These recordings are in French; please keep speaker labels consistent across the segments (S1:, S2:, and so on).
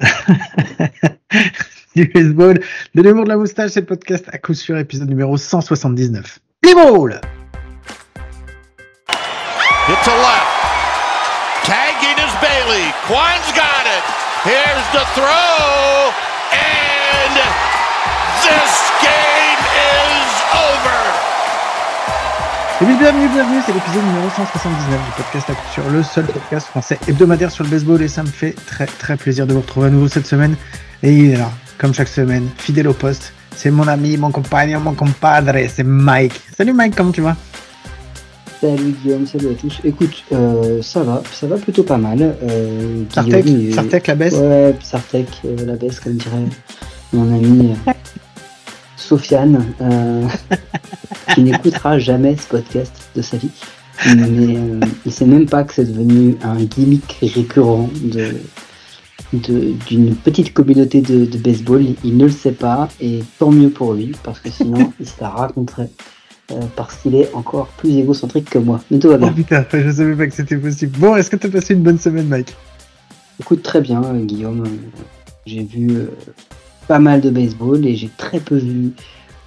S1: du baseball, de l'humour de la moustache, c'est le podcast à coup sûr, épisode numéro 179. Play ball!
S2: Hit to left. Tagging is Bailey. Quine's got it. Here's the throw. And this game
S1: bienvenue, bienvenue, c'est l'épisode numéro 179 du podcast à sûr, le seul podcast français hebdomadaire sur le baseball et ça me fait très très plaisir de vous retrouver à nouveau cette semaine. Et il est là, comme chaque semaine, fidèle au poste. C'est mon ami, mon compagnon, mon compadre, c'est Mike. Salut Mike, comment tu vas?
S3: Salut Guillaume, salut à tous. Écoute, euh, ça va, ça va plutôt pas mal. Euh, est-
S1: Sartek la baisse?
S3: Ouais, Sartek, euh, la baisse, comme dirait mon ami Sofiane, euh, qui n'écoutera jamais ce podcast de sa vie. Mais euh, il sait même pas que c'est devenu un gimmick récurrent de d'une petite communauté de, de baseball. Il ne le sait pas et tant mieux pour lui parce que sinon il se la raconterait. euh, parce qu'il est encore plus égocentrique que moi. Mais tout va
S1: Oh
S3: bien.
S1: putain, je savais pas que c'était possible. Bon, est-ce que t'as passé une bonne semaine Mike?
S3: Écoute très bien, euh, Guillaume. J'ai vu euh, pas mal de baseball et j'ai très peu vu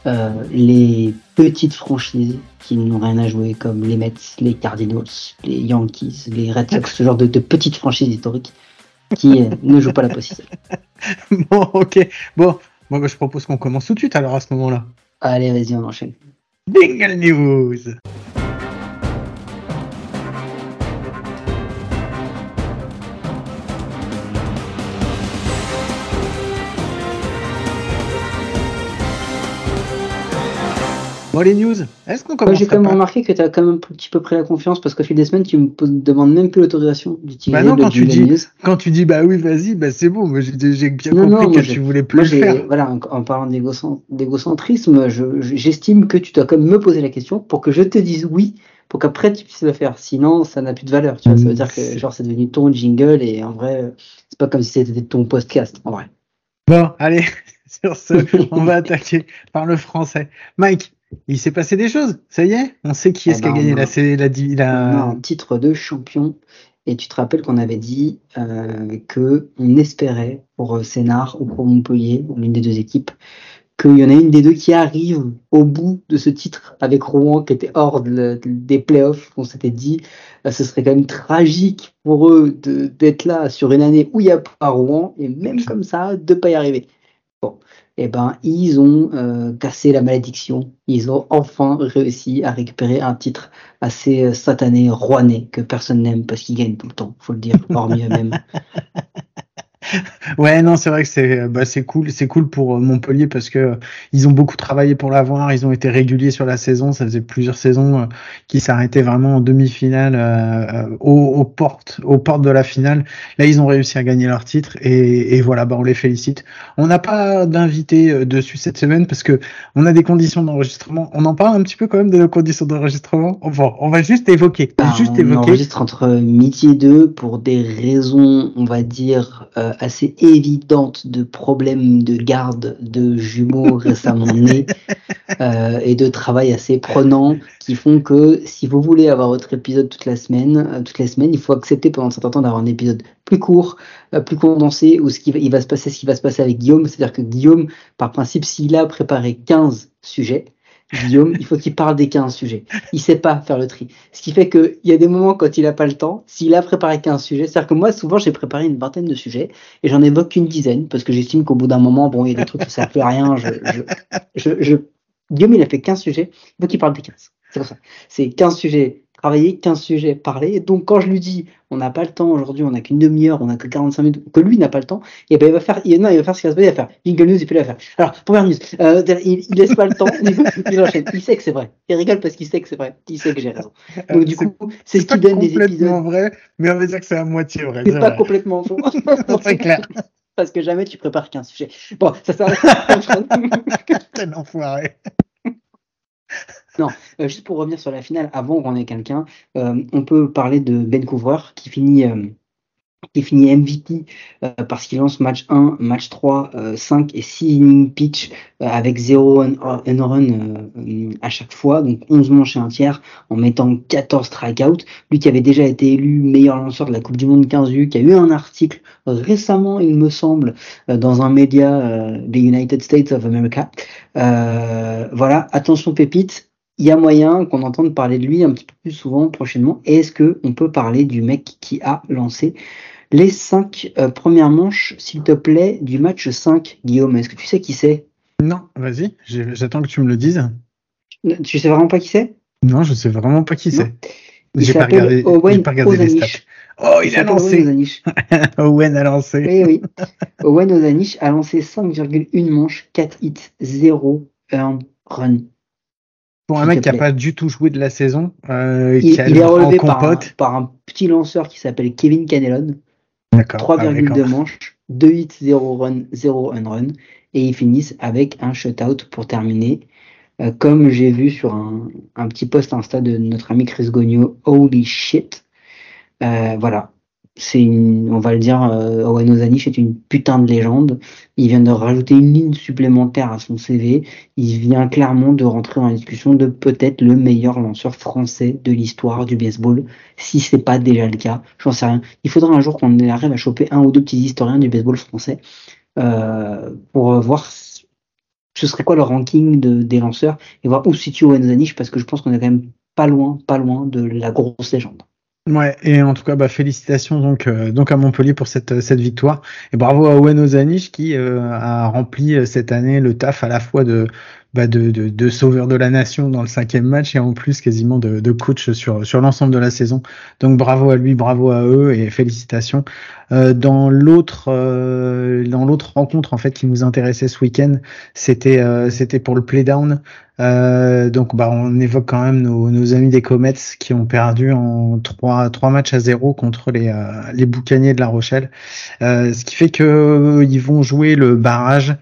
S3: euh, les petites franchises qui n'ont rien à jouer, comme les Mets, les Cardinals, les Yankees, les Red Sox, ce genre de, de petites franchises historiques qui euh, ne jouent pas la possession.
S1: Bon, ok. Bon, moi bah, je propose qu'on commence tout de suite alors à ce moment-là.
S3: Allez, vas-y, on enchaîne.
S1: Bingle News Bon, les news, est-ce qu'on
S3: Moi,
S1: commence
S3: j'ai quand même remarqué que tu as quand même un petit peu pris la confiance parce qu'au fil des semaines, tu me demandes même plus l'autorisation d'utiliser
S1: Bah non,
S3: le
S1: quand tu dis-
S3: news.
S1: Quand tu dis bah oui, vas-y, bah c'est bon, j'ai bien
S3: Non,
S1: compris
S3: non,
S1: que tu voulais plus
S3: Moi,
S1: le faire.
S3: voilà, en, en parlant d'égocent- d'égocentrisme, je- je- j'estime que tu dois quand même me poser la question pour que je te dise oui, pour qu'après tu puisses le faire. Sinon, ça n'a plus de valeur. Tu vois, ça veut dire que genre c'est devenu ton jingle et en vrai, c'est pas comme si c'était ton podcast. En vrai.
S1: Bon, allez, sur ce, on va attaquer par le français. Mike, il s'est passé des choses, ça y est On sait qui est-ce
S3: Ah
S1: qui a
S3: bah,
S1: gagné
S3: a-
S1: la, la, la...
S3: un titre de champion et tu te rappelles qu'on avait dit euh, que on espérait pour euh, Sénart ou pour Montpellier, l'une des deux équipes, qu'il y en a une des deux qui arrive au bout de ce titre avec Rouen qui était hors de- des playoffs. On s'était dit euh, ce serait quand même tragique pour eux de- d'être là sur une année où il n'y a pas Rouen et même comme ça de pas y arriver. Bon, et ben ils ont euh, cassé la malédiction. Ils ont enfin réussi à récupérer un titre assez euh, satané, rouané, que personne n'aime parce qu'ils gagnent tout le temps, faut le dire, hormis eux-mêmes.
S1: Ouais, non, c'est vrai que c'est bah, c'est cool, c'est cool pour euh, Montpellier parce que euh, ils ont beaucoup travaillé pour l'avoir, ils ont été réguliers sur la saison, ça faisait plusieurs saisons euh, qu'ils s'arrêtaient vraiment en demi-finale euh, euh, aux, aux portes aux portes de la finale. Là, ils ont réussi à gagner leur titre et, et voilà, bah on les félicite. On n'a pas d'invité euh, dessus cette semaine parce que on a des conditions d'enregistrement. On en parle un petit peu quand même de nos conditions d'enregistrement. On va juste évoquer,
S3: Ah,
S1: juste
S3: on
S1: évoquer.
S3: enregistre entre midi et deux pour des raisons, on va dire, euh, assez évidentes de problèmes de garde de jumeaux récemment nés euh, et de travail assez prenant qui font que si vous voulez avoir votre épisode toute la semaine, euh, toutes les semaines, il faut accepter pendant un certain temps d'avoir un épisode plus court, euh, plus condensé, où ce qui va, il va se passer ce qui va se passer avec Guillaume, c'est-à-dire que Guillaume, par principe, s'il a préparé 15 sujets, Guillaume, il faut qu'il parle des 15 sujets. Il sait pas faire le tri. Ce qui fait qu'il y a des moments quand il n'a pas le temps, s'il a préparé 15 sujets, c'est-à-dire que moi, souvent, j'ai préparé une vingtaine de sujets et j'en évoque qu'une dizaine parce que j'estime qu'au bout d'un moment, bon, il y a des trucs qui ne servent à rien. Je, je, je- Guillaume, il a fait 15 sujets, il faut qu'il parle des 15. C'est pour ça. C'est 15 sujets travailler, 15 sujets parler. Donc, quand je lui dis, on n'a pas le temps aujourd'hui, on n'a qu'une demi-heure, on n'a que 45 minutes, que lui n'a pas le temps, et ben, il va faire, il, non, il va faire ce qu'il va se passer, il va faire jingle news, il va faire. Alors, première news, euh, il, il laisse pas le temps, il, enchaîne. Il sait que c'est vrai. Il rigole parce qu'il sait que c'est vrai. Il sait que j'ai raison. Donc, du
S1: C'est-
S3: coup, c'est ce qui donne des
S1: complètement
S3: épisodes.
S1: vrai, mais on va dire que c'est à moitié vrai.
S3: C'est
S1: c'est
S3: pas
S1: vrai.
S3: complètement faux.
S1: C'est clair.
S3: Parce que jamais tu prépares qu'un sujet. Bon, ça sert à
S1: Quel enfoiré.
S3: Euh, juste pour revenir sur la finale, avant qu'on ait quelqu'un, euh, on peut parler de Ben Couvreur qui finit euh, qui finit MVP euh, parce qu'il lance match 1, match 3, 5 et 6 innings pitch avec 0 run euh, à chaque fois, donc 11 manches et un tiers en mettant 14 strikeouts. Lui qui avait déjà été élu meilleur lanceur de la Coupe du Monde 15 U, qui a eu un article récemment, il me semble, dans un média des United States of America. voilà, attention pépite, il y a moyen qu'on entende parler de lui un petit peu plus souvent prochainement. Est-ce que on peut parler du mec qui a lancé les cinq euh, premières manches, s'il te plaît, du match 5, Guillaume? Est-ce que tu sais qui c'est?
S1: Non, vas-y, j'attends que tu me le dises.
S3: Tu sais vraiment pas qui c'est?
S1: Non, je sais vraiment pas qui c'est.
S3: J'ai pas regardé, pas regardé les stats.
S1: Oh, il, a lancé Owen, a lancé.
S3: Oui, oui. Owen Ozanich a lancé 5,1 manches, 4 hits, 0 earned run.
S1: Pour un mec qui n'a pas du tout joué de la saison, euh,
S3: il, est relevé par un, par un, petit lanceur qui s'appelle Kevin Canelon. 3,2 ah, manches, 2 hits, 0 run, 0 run. Et ils finissent avec un shutout pour terminer. Euh, comme j'ai vu sur un, un, petit post Insta de notre ami Chris Gogno, holy shit. Euh, voilà, c'est on va le dire, euh, Owen Ozanish est une putain de légende. Il vient de rajouter une ligne supplémentaire à son CV. Il vient clairement de rentrer dans la discussion de peut-être le meilleur lanceur français de l'histoire du baseball, si c'est pas déjà le cas. J'en sais rien. Il faudra un jour qu'on arrive à choper un ou deux petits historiens du baseball français euh, pour voir ce serait quoi le ranking de, des lanceurs et voir où situe Owen Ozanish parce que je pense qu'on est quand même pas loin, pas loin de la grosse légende.
S1: Ouais, et en tout cas, bah, félicitations donc euh, donc à Montpellier pour cette cette victoire. Et bravo à Owen Ozanich qui euh, a rempli euh, cette année le taf à la fois de bah, de, de, de, sauveur de la nation dans le cinquième match et en plus quasiment de, de coach sur, l'ensemble de la saison. Donc bravo à lui, bravo à eux et félicitations. Euh, dans l'autre euh, dans l'autre rencontre en fait qui nous intéressait ce week-end, c'était euh, pour le playdown. Donc bah on évoque quand même nos, amis des Comets qui ont perdu en trois matchs à zéro contre les les Boucaniers de La Rochelle. ce qui fait que ils vont jouer le barrage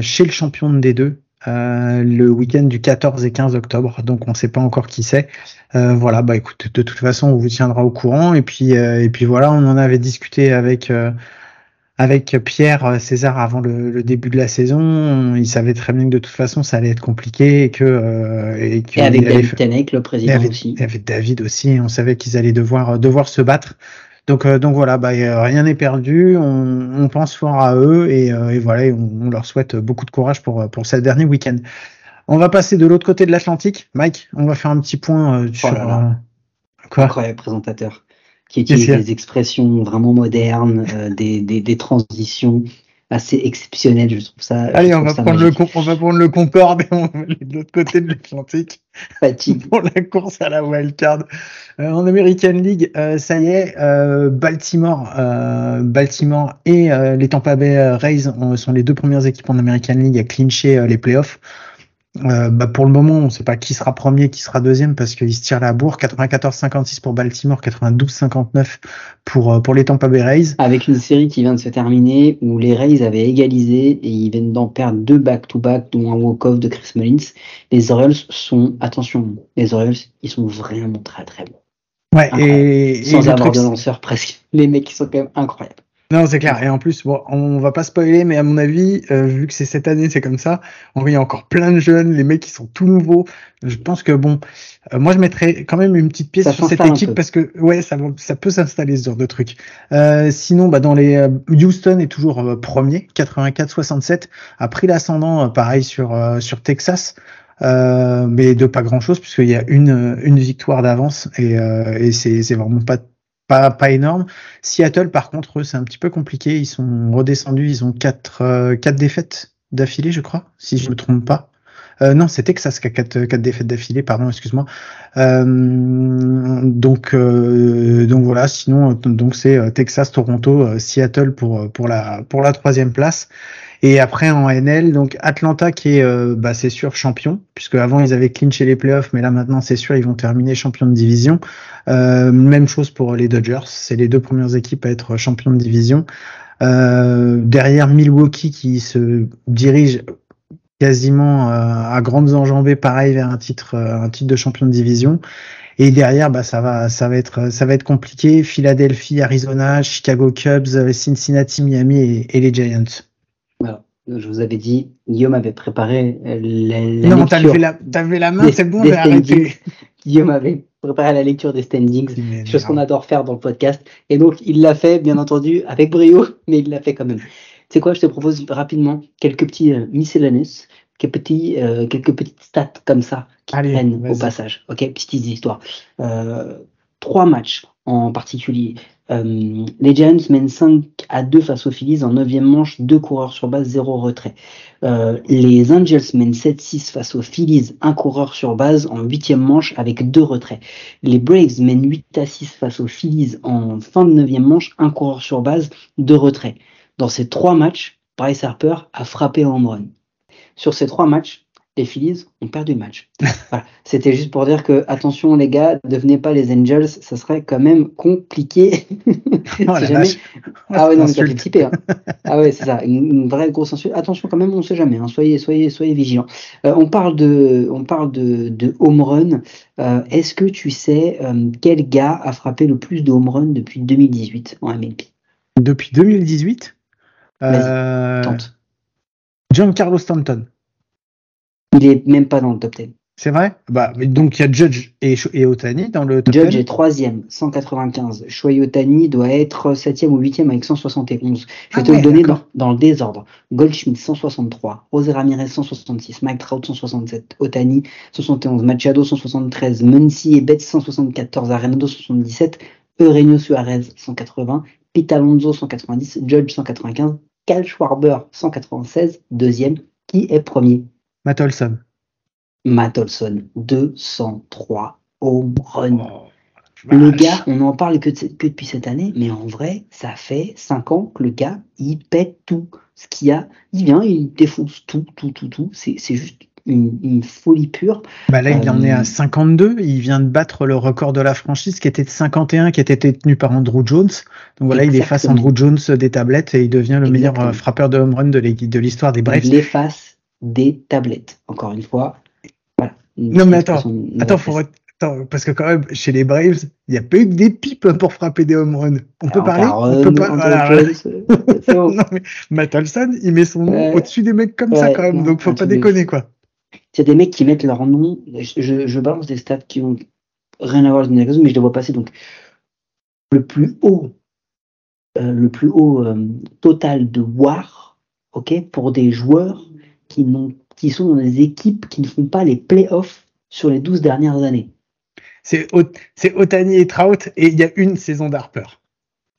S1: chez le champion des deux euh, le week-end du 14 et 15 octobre. Donc on ne sait pas encore qui c'est. Euh, voilà, bah écoute, de toute façon, on vous tiendra au courant. Et puis euh, et puis voilà, on en avait discuté avec avec Pierre César avant le, début de la saison. Il savait très bien que de toute façon, ça allait être compliqué et que
S3: et, et avec David le président aussi.
S1: Et avec David aussi. On savait qu'ils allaient devoir devoir se battre. Donc, euh, donc voilà, bah, rien n'est perdu. On, on, pense fort à eux et, euh, et voilà, on, leur souhaite beaucoup de courage pour pour ce dernier week-end. On va passer de l'autre côté de l'Atlantique, Mike. On va faire un petit point euh, oh sur
S3: quoi? Incroyable présentateur qui utilise des expressions vraiment modernes, des, des, des transitions assez exceptionnel, je trouve ça.
S1: Allez, on, va prendre le, on va prendre le Concorde et on va aller de l'autre côté de l'Atlantique.
S3: Fatigue.
S1: Pour la course à la wildcard. Euh, en American League, euh, ça y est, euh, Baltimore, Baltimore et les Tampa Bay Rays sont les deux premières équipes en American League à clincher les playoffs. Euh, bah pour le moment, on ne sait pas qui sera premier, qui sera deuxième parce qu'ils se tirent la bourre. 94-56 pour Baltimore, 92-59 pour euh, pour les Tampa Bay Rays.
S3: Avec une série qui vient de se terminer où les Rays avaient égalisé et ils viennent d'en perdre deux back-to-back, dont un walk-off de Chris Mullins. Les Orioles sont, attention, les Orioles, ils sont vraiment très très bons.
S1: Ouais, et,
S3: sans avoir de lanceurs presque. Les mecs, ils sont quand même incroyables.
S1: Non, c'est clair. Et en plus, bon, on va pas spoiler, mais à mon avis, euh, vu que c'est cette année, c'est comme ça. il y a encore plein de jeunes, les mecs qui sont tout nouveaux. Je pense que bon, euh, moi je mettrais quand même une petite pièce sur cette équipe parce que ouais, ça, ça peut s'installer ce genre de truc. Euh, sinon, bah dans les Houston est toujours premier, 84-67, a pris l'ascendant, pareil sur sur Texas. mais de pas grand chose puisqu'il y a une une victoire d'avance et, et c'est c'est vraiment pas pas, pas énorme. Seattle, par contre, c'est un petit peu compliqué. Ils sont redescendus. Ils ont quatre, euh, quatre défaites d'affilée, je crois, si je me trompe pas. Euh, non, c'est Texas qui a quatre, quatre défaites d'affilée, pardon, excuse-moi. Euh, donc, euh, donc voilà. Sinon, donc c'est Texas, Toronto, Seattle pour pour la pour la troisième place. Et après en NL, donc Atlanta qui est, bah, c'est sûr champion, puisque avant ils avaient clinché les playoffs, mais là maintenant c'est sûr ils vont terminer champion de division. Même chose pour les Dodgers, c'est les deux premières équipes à être champions de division. Derrière Milwaukee qui se dirige quasiment à grandes enjambées, pareil vers un titre, un titre de champion de division. Et derrière, bah, ça va, ça va être, ça va être compliqué. Philadelphie, Arizona, Chicago Cubs, Cincinnati, Miami et, et les Giants.
S3: Voilà. Je vous avais dit, Guillaume avait préparé la, la
S1: Non, levé la, t'as levé la main, c'est bon, j'ai arrêté.
S3: Guillaume avait préparé la lecture des standings, chose qu'on adore faire dans le podcast. Et donc, il l'a fait, bien entendu, avec brio, mais il l'a fait quand même. C'est quoi, je te propose rapidement quelques petits euh, miscellaneous, quelques, petits, euh, quelques petites stats comme ça qui
S1: Allez,
S3: prennent au passage. Ok, petites histoires. Euh, trois matchs en particulier. Euh, les Giants mènent 5 à 2 face aux Phillies en 9 manche, 2 coureurs sur base, 0 retrait. Euh, les Angels mènent 7-6 face aux Phillies, 1 coureur sur base en 8 manche avec 2 retraits. Les Braves mènent 8 à 6 face aux Phillies en fin de 9 manche, 1 coureur sur base, 2 retraits. Dans ces 3 matchs, Bryce Harper a frappé en home run. Sur ces 3 matchs, les Phillies ont perdu le match. Voilà. C'était juste pour dire que, attention les gars, devenez pas les Angels, ça serait quand même compliqué.
S1: Oh,
S3: jamais- ah ouais, non, mais typer. Hein. Ah ouais, c'est ça, une, une vraie grosse insulte. Attention quand même, on sait jamais. Hein. Soyez, soyez, soyez vigilants. Euh, on parle de, on parle de, de home run. Euh, Est-ce que tu sais euh, quel gars a frappé le plus de home run depuis 2018 en MLB
S1: Depuis 2018,
S3: Vas-y,
S1: euh,
S3: Tente.
S1: Giancarlo Stanton.
S3: Il est même pas dans le top 10.
S1: C'est vrai? Bah, mais donc il y a Judge et, et Otani dans le top
S3: Judge
S1: 10.
S3: est troisième, 195. Shohei Otani doit être septième ou huitième avec 171. Je vais
S1: Ah
S3: te
S1: ouais,
S3: le donner dans, le désordre. Goldschmidt 163, José Ramirez 166, Mike Trout 167, Otani 171, Machado 173, Muncy et Betts 174, Arenado 177, Eugenio Suarez 180, Pete Alonso 190, Judge 195, Cal Schwarber 196, deuxième. Qui est premier?
S1: Matt Olson.
S3: Matt Olson 203 home run.
S1: Oh,
S3: Le gars, on n'en parle que, de- que depuis cette année, mais en vrai, ça fait 5 ans que le gars, il pète tout. Ce qu'il y a, il vient, il défonce tout, tout, tout, tout. C'est juste une, une folie pure.
S1: Bah là, il en est
S3: Euh,
S1: à 52. Il vient de battre le record de la franchise qui était de 51, qui était détenu par Andrew Jones. Donc voilà, il efface. Andrew Jones des tablettes et il devient le meilleur
S3: Exactement.
S1: euh, frappeur de home run de l'histoire des Braves.
S3: Il efface des tablettes. Encore une fois.
S1: Non, mais attends, Attends, faut parce que quand même, chez les Braves, il n'y a pas eu que des pipes pour frapper des home runs. On peut
S3: Alors,
S1: parler
S3: par,
S1: On
S3: euh,
S1: peut pas. Voilà,
S3: euh.
S1: Non, mais Matt Olson, il met son nom
S3: Ouais.
S1: au-dessus des mecs comme ça quand même,
S3: non,
S1: donc faut pas déconner quoi.
S3: A des mecs qui mettent leur nom. Je, je- balance des stats qui ont rien à voir avec raison, mais je les vois passer. Donc, le plus haut, euh, le plus haut euh, total de WAR, ok, pour des joueurs qui, n'ont, qui sont dans des équipes qui ne font pas les playoffs sur les 12 dernières années.
S1: C'est Ot- c'est Otani et Trout et il y a une saison d'Harper.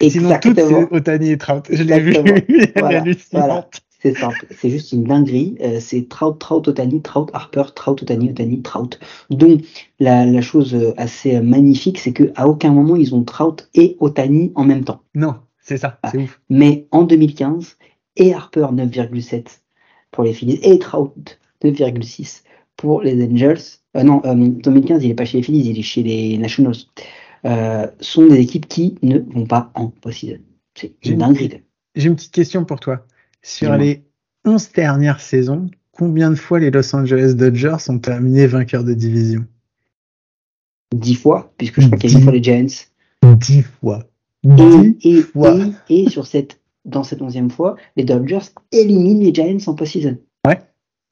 S1: Sinon toutes c'est Otani et Trout. Je l'ai vu,
S3: Voilà, voilà. C'est simple, c'est juste une dinguerie. Euh, c'est Trout, Trout, Otani, Trout, Harper, Trout, Otani, Otani, Trout. Donc la, la chose euh, assez euh, magnifique, c'est que à aucun moment ils ont Trout et Otani en même temps.
S1: Non, c'est ça, c'est ouf.
S3: Mais en 2015, et Harper 9,7 pour les Phillies et Trout 9,6 pour les Angels. Euh, non, euh, 2015 il est pas chez les Phillies, il est chez les Nationals. Sont des équipes qui ne vont pas en post-season. C'est une- dinguerie.
S1: J'ai une petite question pour toi. Sur les 11 dernières saisons, combien de fois les Los Angeles Dodgers sont terminés vainqueurs de division?
S3: 10 fois, puisque je crois qu'il y a une
S1: Dix.
S3: fois les Giants.
S1: 10 fois.
S3: Et,
S1: 10
S3: et,
S1: fois.
S3: et, et sur cette, dans cette onzième fois, les Dodgers éliminent les Giants en post-season.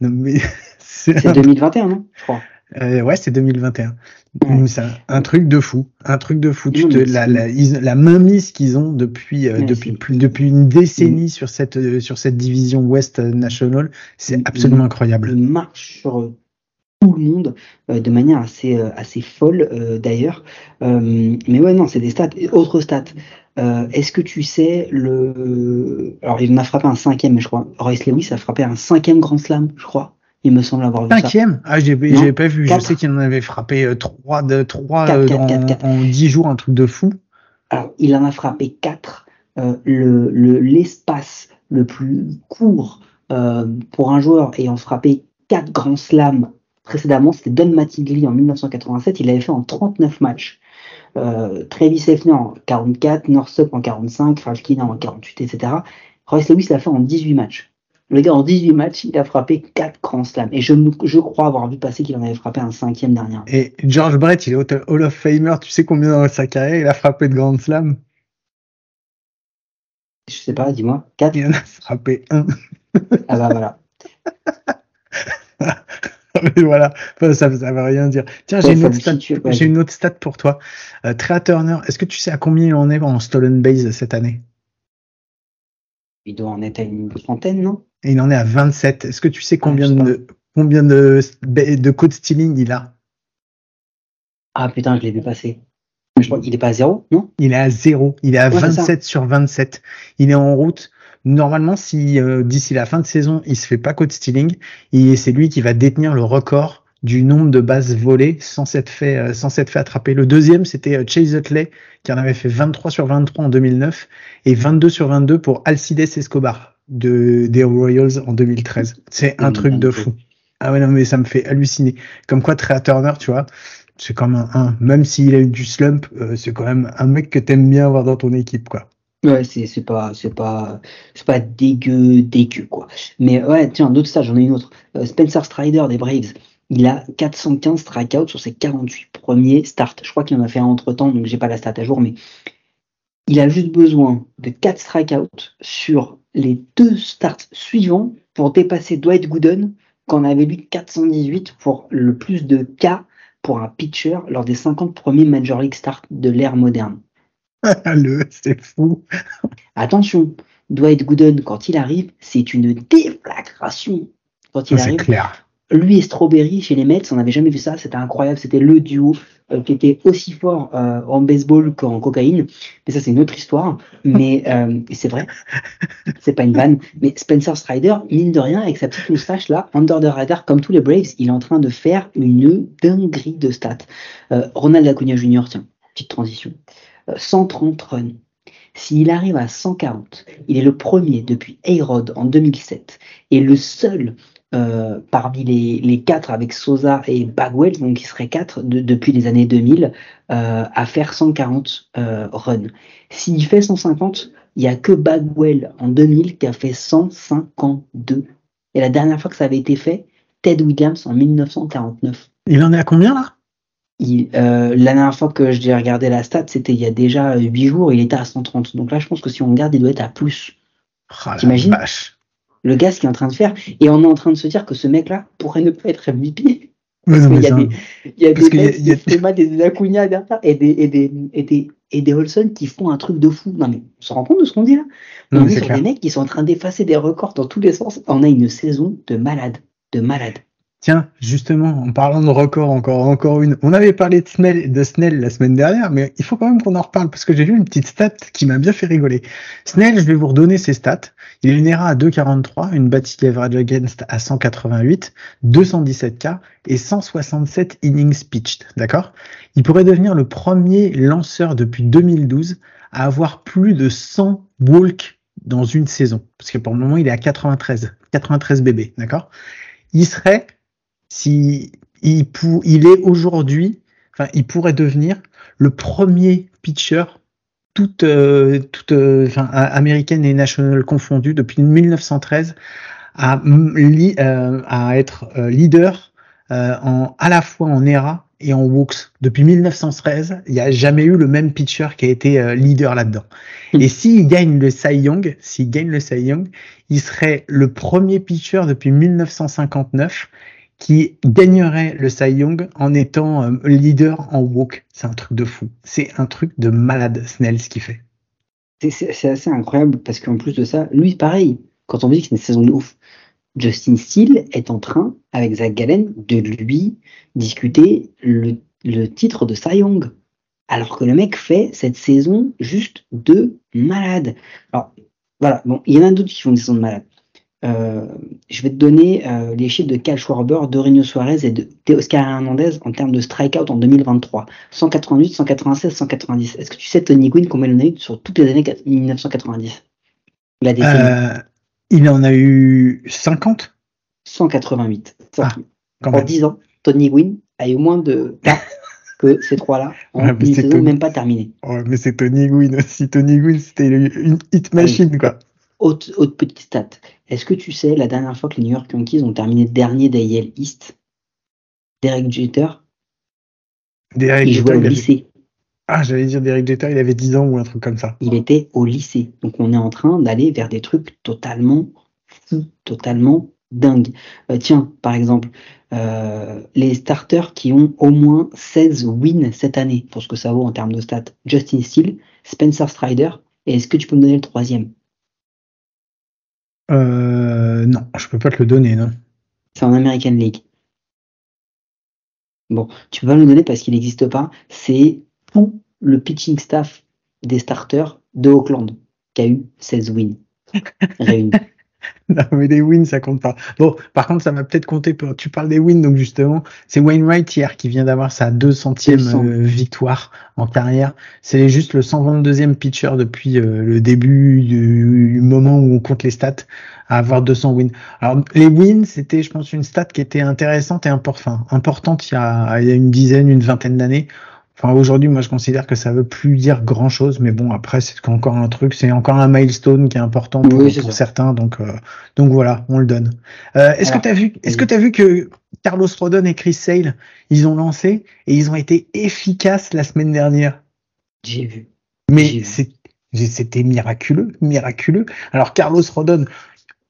S1: Non, mais c'est
S3: C'est
S1: un-
S3: 2021, non? Je crois.
S1: Euh, ouais, c'est 2021.
S3: Ouais.
S1: Mm, C'est un, un truc de fou, un truc de fou. Tu te, la, la, ils- la mainmise qu'ils ont depuis euh, depuis plus, depuis une décennie sur cette euh, sur cette division West National, c'est absolument incroyable.
S3: Il marche sur tout le monde de manière assez, assez folle d'ailleurs. Mais ouais, non, c'est des stats. Autre stat. Est-ce que tu sais le. Alors, il en a frappé un cinquième, je crois. Royce Lewis a frappé un cinquième Grand Slam, je crois. Il me semble avoir vu ça.
S1: Cinquième Ah, j'ai pas vu.
S3: quatre.
S1: Je sais qu'il en avait frappé euh, trois de trois
S3: Quatre,
S1: euh,
S3: quatre,
S1: en,
S3: quatre,
S1: en 10 jours, un truc de fou.
S3: Alors, il en a frappé 4. le, le- l'espace le plus court euh, pour un joueur ayant frappé 4 grands slams précédemment, c'était Don Mattingly en 1987. Il l'avait fait en 39 matchs. Euh, Travis Hefner en 44, Northup en 45, Falkiner en 48, etc. Royce Lewis l'a fait en 18 matchs. Le gars, en 18 matchs, il a frappé 4 grands slams. Et je, je crois avoir vu passer qu'il en avait frappé un cinquième dernier.
S1: Et George Brett, il est Hall of Famer. Tu sais combien dans sa carrière il a frappé de grands slams?
S3: Je sais pas, dis-moi. 4
S1: Il en a frappé un.
S3: ah bah voilà.
S1: Mais voilà, enfin, ça ne veut rien dire. Tiens, j'ai une, autre stat, j'ai une autre stat pour toi. Euh, Trea Turner, est-ce que tu sais à combien il en est en stolen base cette année?
S3: Il doit en être à une trentaine, non?
S1: Et il en est à 27. Est-ce que tu sais combien de combien de, de code stealing il a?
S3: Ah putain, je l'ai vu passer. Je crois qu'il est pas à zéro, non?
S1: Il est à zéro. Il est à 27 sur 27. Il est en route normalement, si euh, d'ici la fin de saison, il se fait pas code stealing, c'est lui qui va détenir le record du nombre de bases volées sans s'être fait, euh, sans s'être fait attraper. Le deuxième, c'était euh, Chase Utley, qui en avait fait 23 sur 23 en 2009 et 22 sur 22 pour Alcides Escobar de, des Royals en 2013. C'est un truc de fou. Ah ouais, non, mais ça me fait halluciner. Comme quoi, Trey Turner, tu vois, c'est comme un 1. Même s'il a eu du slump, c'est quand même un mec que t'aimes bien avoir dans ton équipe, quoi.
S3: Ouais, c'est c'est pas c'est pas c'est pas dégueu dégueu quoi. Mais ouais, tiens, un autre stage, j'en ai une autre. Euh, Spencer Strider des Braves, il a 415 strikeouts sur ses 48 premiers starts. Je crois qu'il en a fait un entre temps, donc j'ai pas la stat à jour, mais il a juste besoin de 4 strikeouts sur les deux starts suivants pour dépasser Dwight Gooden, qu'on avait lu 418 pour le plus de cas pour un pitcher lors des 50 premiers Major League starts de l'ère moderne.
S1: le, c'est fou.
S3: Attention, Dwight Gooden, quand il arrive, c'est une déflagration. Quand il arrive,
S1: clair.
S3: Lui et Strawberry chez les Mets, on n'avait jamais vu ça, c'était incroyable, c'était le duo euh, qui était aussi fort euh, en baseball qu'en cocaïne. Mais ça, c'est une autre histoire. Mais euh, c'est vrai, c'est pas une vanne. Mais Spencer Strider, mine de rien, avec sa petite moustache là, under the radar, comme tous les Braves, il est en train de faire une dinguerie de stats. Ronald Acuna Jr., tiens, petite transition. 130 runs. S'il arrive à 140, il est le premier depuis A-Rod en 2007 et le seul euh, parmi les, quatre avec Sosa et Bagwell, donc qui serait quatre depuis les années 2000, euh, à faire 140 euh, runs. S'il fait 150, il n'y a que Bagwell en 2000 qui a fait 152. Et la dernière fois que ça avait été fait, Ted Williams en 1949.
S1: Il en est à combien là?
S3: Euh, la dernière fois que j'ai regardé la stat, c'était il y a déjà 8 jours, il était à 130. Donc là, je pense que si on regarde, il doit être à plus.
S1: Oh, T'imagines?
S3: Le gars, ce qu'il est en train de faire. Et on est en train de se dire que ce mec-là pourrait ne pas être MVP. Parce qu'il y, a des, il y a des y a... des, des Acuna derrière et des, et des, et des, et des Olson qui font un truc de fou. Non, mais on se rend compte de ce qu'on dit là On est, sur des mecs qui sont en train d'effacer des records dans tous les sens. On a une saison de malade. De malade.
S1: Tiens, justement, en parlant de record, encore, encore une. On avait parlé de Snell, de Snell la semaine dernière, mais il faut quand même qu'on en reparle parce que j'ai lu une petite stat qui m'a bien fait rigoler. Snell, je vais vous redonner ses stats. Il a une ERA à 2,43, une batting average against à 188, 217 K et 167 innings pitched. D'accord? Il pourrait devenir le premier lanceur depuis 2012 à avoir plus de 100 walks dans une saison. Parce que pour le moment, il est à 93, 93 bébés. D'accord? Il serait si il, il est aujourd'hui, enfin, il pourrait devenir le premier pitcher toute, euh, toute euh, enfin, américaine et nationale confondue depuis 1913 à, euh, à être leader en, à la fois en ERA et en walks. Depuis 1913, il n'y a jamais eu le même pitcher qui a été leader là-dedans. Hmm. Et s'il gagne le Cy Young, s'il gagne le Cy Young, il serait le premier pitcher depuis 1959 qui gagnerait le Cy Young en étant euh, leader en walk. C'est un truc de fou. C'est un truc de malade, Snell, ce qu'il fait.
S3: C'est assez incroyable parce qu'en plus de ça, lui, pareil, quand on dit que c'est une saison de ouf, Justin Steele est en train, avec Zach Gallen, de lui discuter le, le titre de Cy Young. Alors que le mec fait cette saison juste de malade. Alors, voilà, bon, il y en a d'autres qui font une saison de malade. Euh, je vais te donner euh, les chiffres de Cal Schwarber, de Rino Suarez et de Oscar Hernandez en termes de strikeout en 2023. 188, 196, 190. Est-ce que tu sais Tony Gwynn combien il en a eu sur toutes les années 1990
S1: euh, Il en a eu 50
S3: 188. Ah, en 10 ans, Tony Gwynn a eu moins de que ces trois-là une saison même pas terminée.
S1: mais c'est Tony Gwynn aussi. Tony Gwynn, c'était une hit machine, quoi
S3: Autre, autre petite stat. Est-ce que tu sais la dernière fois que les New York Yankees ont terminé dernier d'AL East Derek Jeter?
S1: Derek
S3: Il
S1: Jeter,
S3: jouait au lycée.
S1: Ah, j'allais dire Derek Jeter, il avait 10 ans ou un truc comme ça.
S3: Il était au lycée. Donc on est en train d'aller vers des trucs totalement fous, totalement dingues. Euh, tiens, par exemple, euh, les starters qui ont au moins 16 wins cette année, pour ce que ça vaut en termes de stats. Justin Steele, Spencer Strider, et est-ce que tu peux me donner le troisième?
S1: Euh, non, je peux pas te le donner, non.
S3: C'est en American League. Bon, tu peux pas me le donner parce qu'il n'existe pas. C'est tout le pitching staff des starters de Oakland qui a eu 16 wins réunis.
S1: Non, mais les wins, ça compte pas. Bon, par contre, ça va peut-être compter pour. Tu parles des wins, donc justement, c'est Wainwright hier qui vient d'avoir sa 200e
S3: 200.
S1: euh, victoire en carrière. C'est juste le 122e pitcher depuis euh, le début du moment où on compte les stats à avoir 200 wins. Alors, les wins, c'était, je pense, une stat qui était intéressante et import- enfin, importante il y, a, il y a une dizaine, une vingtaine d'années. Enfin, aujourd'hui, moi, je considère que ça veut plus dire grand chose, mais bon, après, c'est encore un truc, c'est encore un milestone qui est important pour,
S3: Oui,
S1: certains, donc, euh, donc voilà, on le donne. Euh, est-ce que
S3: Alors,
S1: tu as vu, est-ce que tu as vu que Carlos Rodon et Chris Sale, ils ont lancé et ils ont été efficaces la semaine dernière?
S3: J'ai vu.
S1: Mais c'est- c'était miraculeux, miraculeux. Alors Carlos Rodon,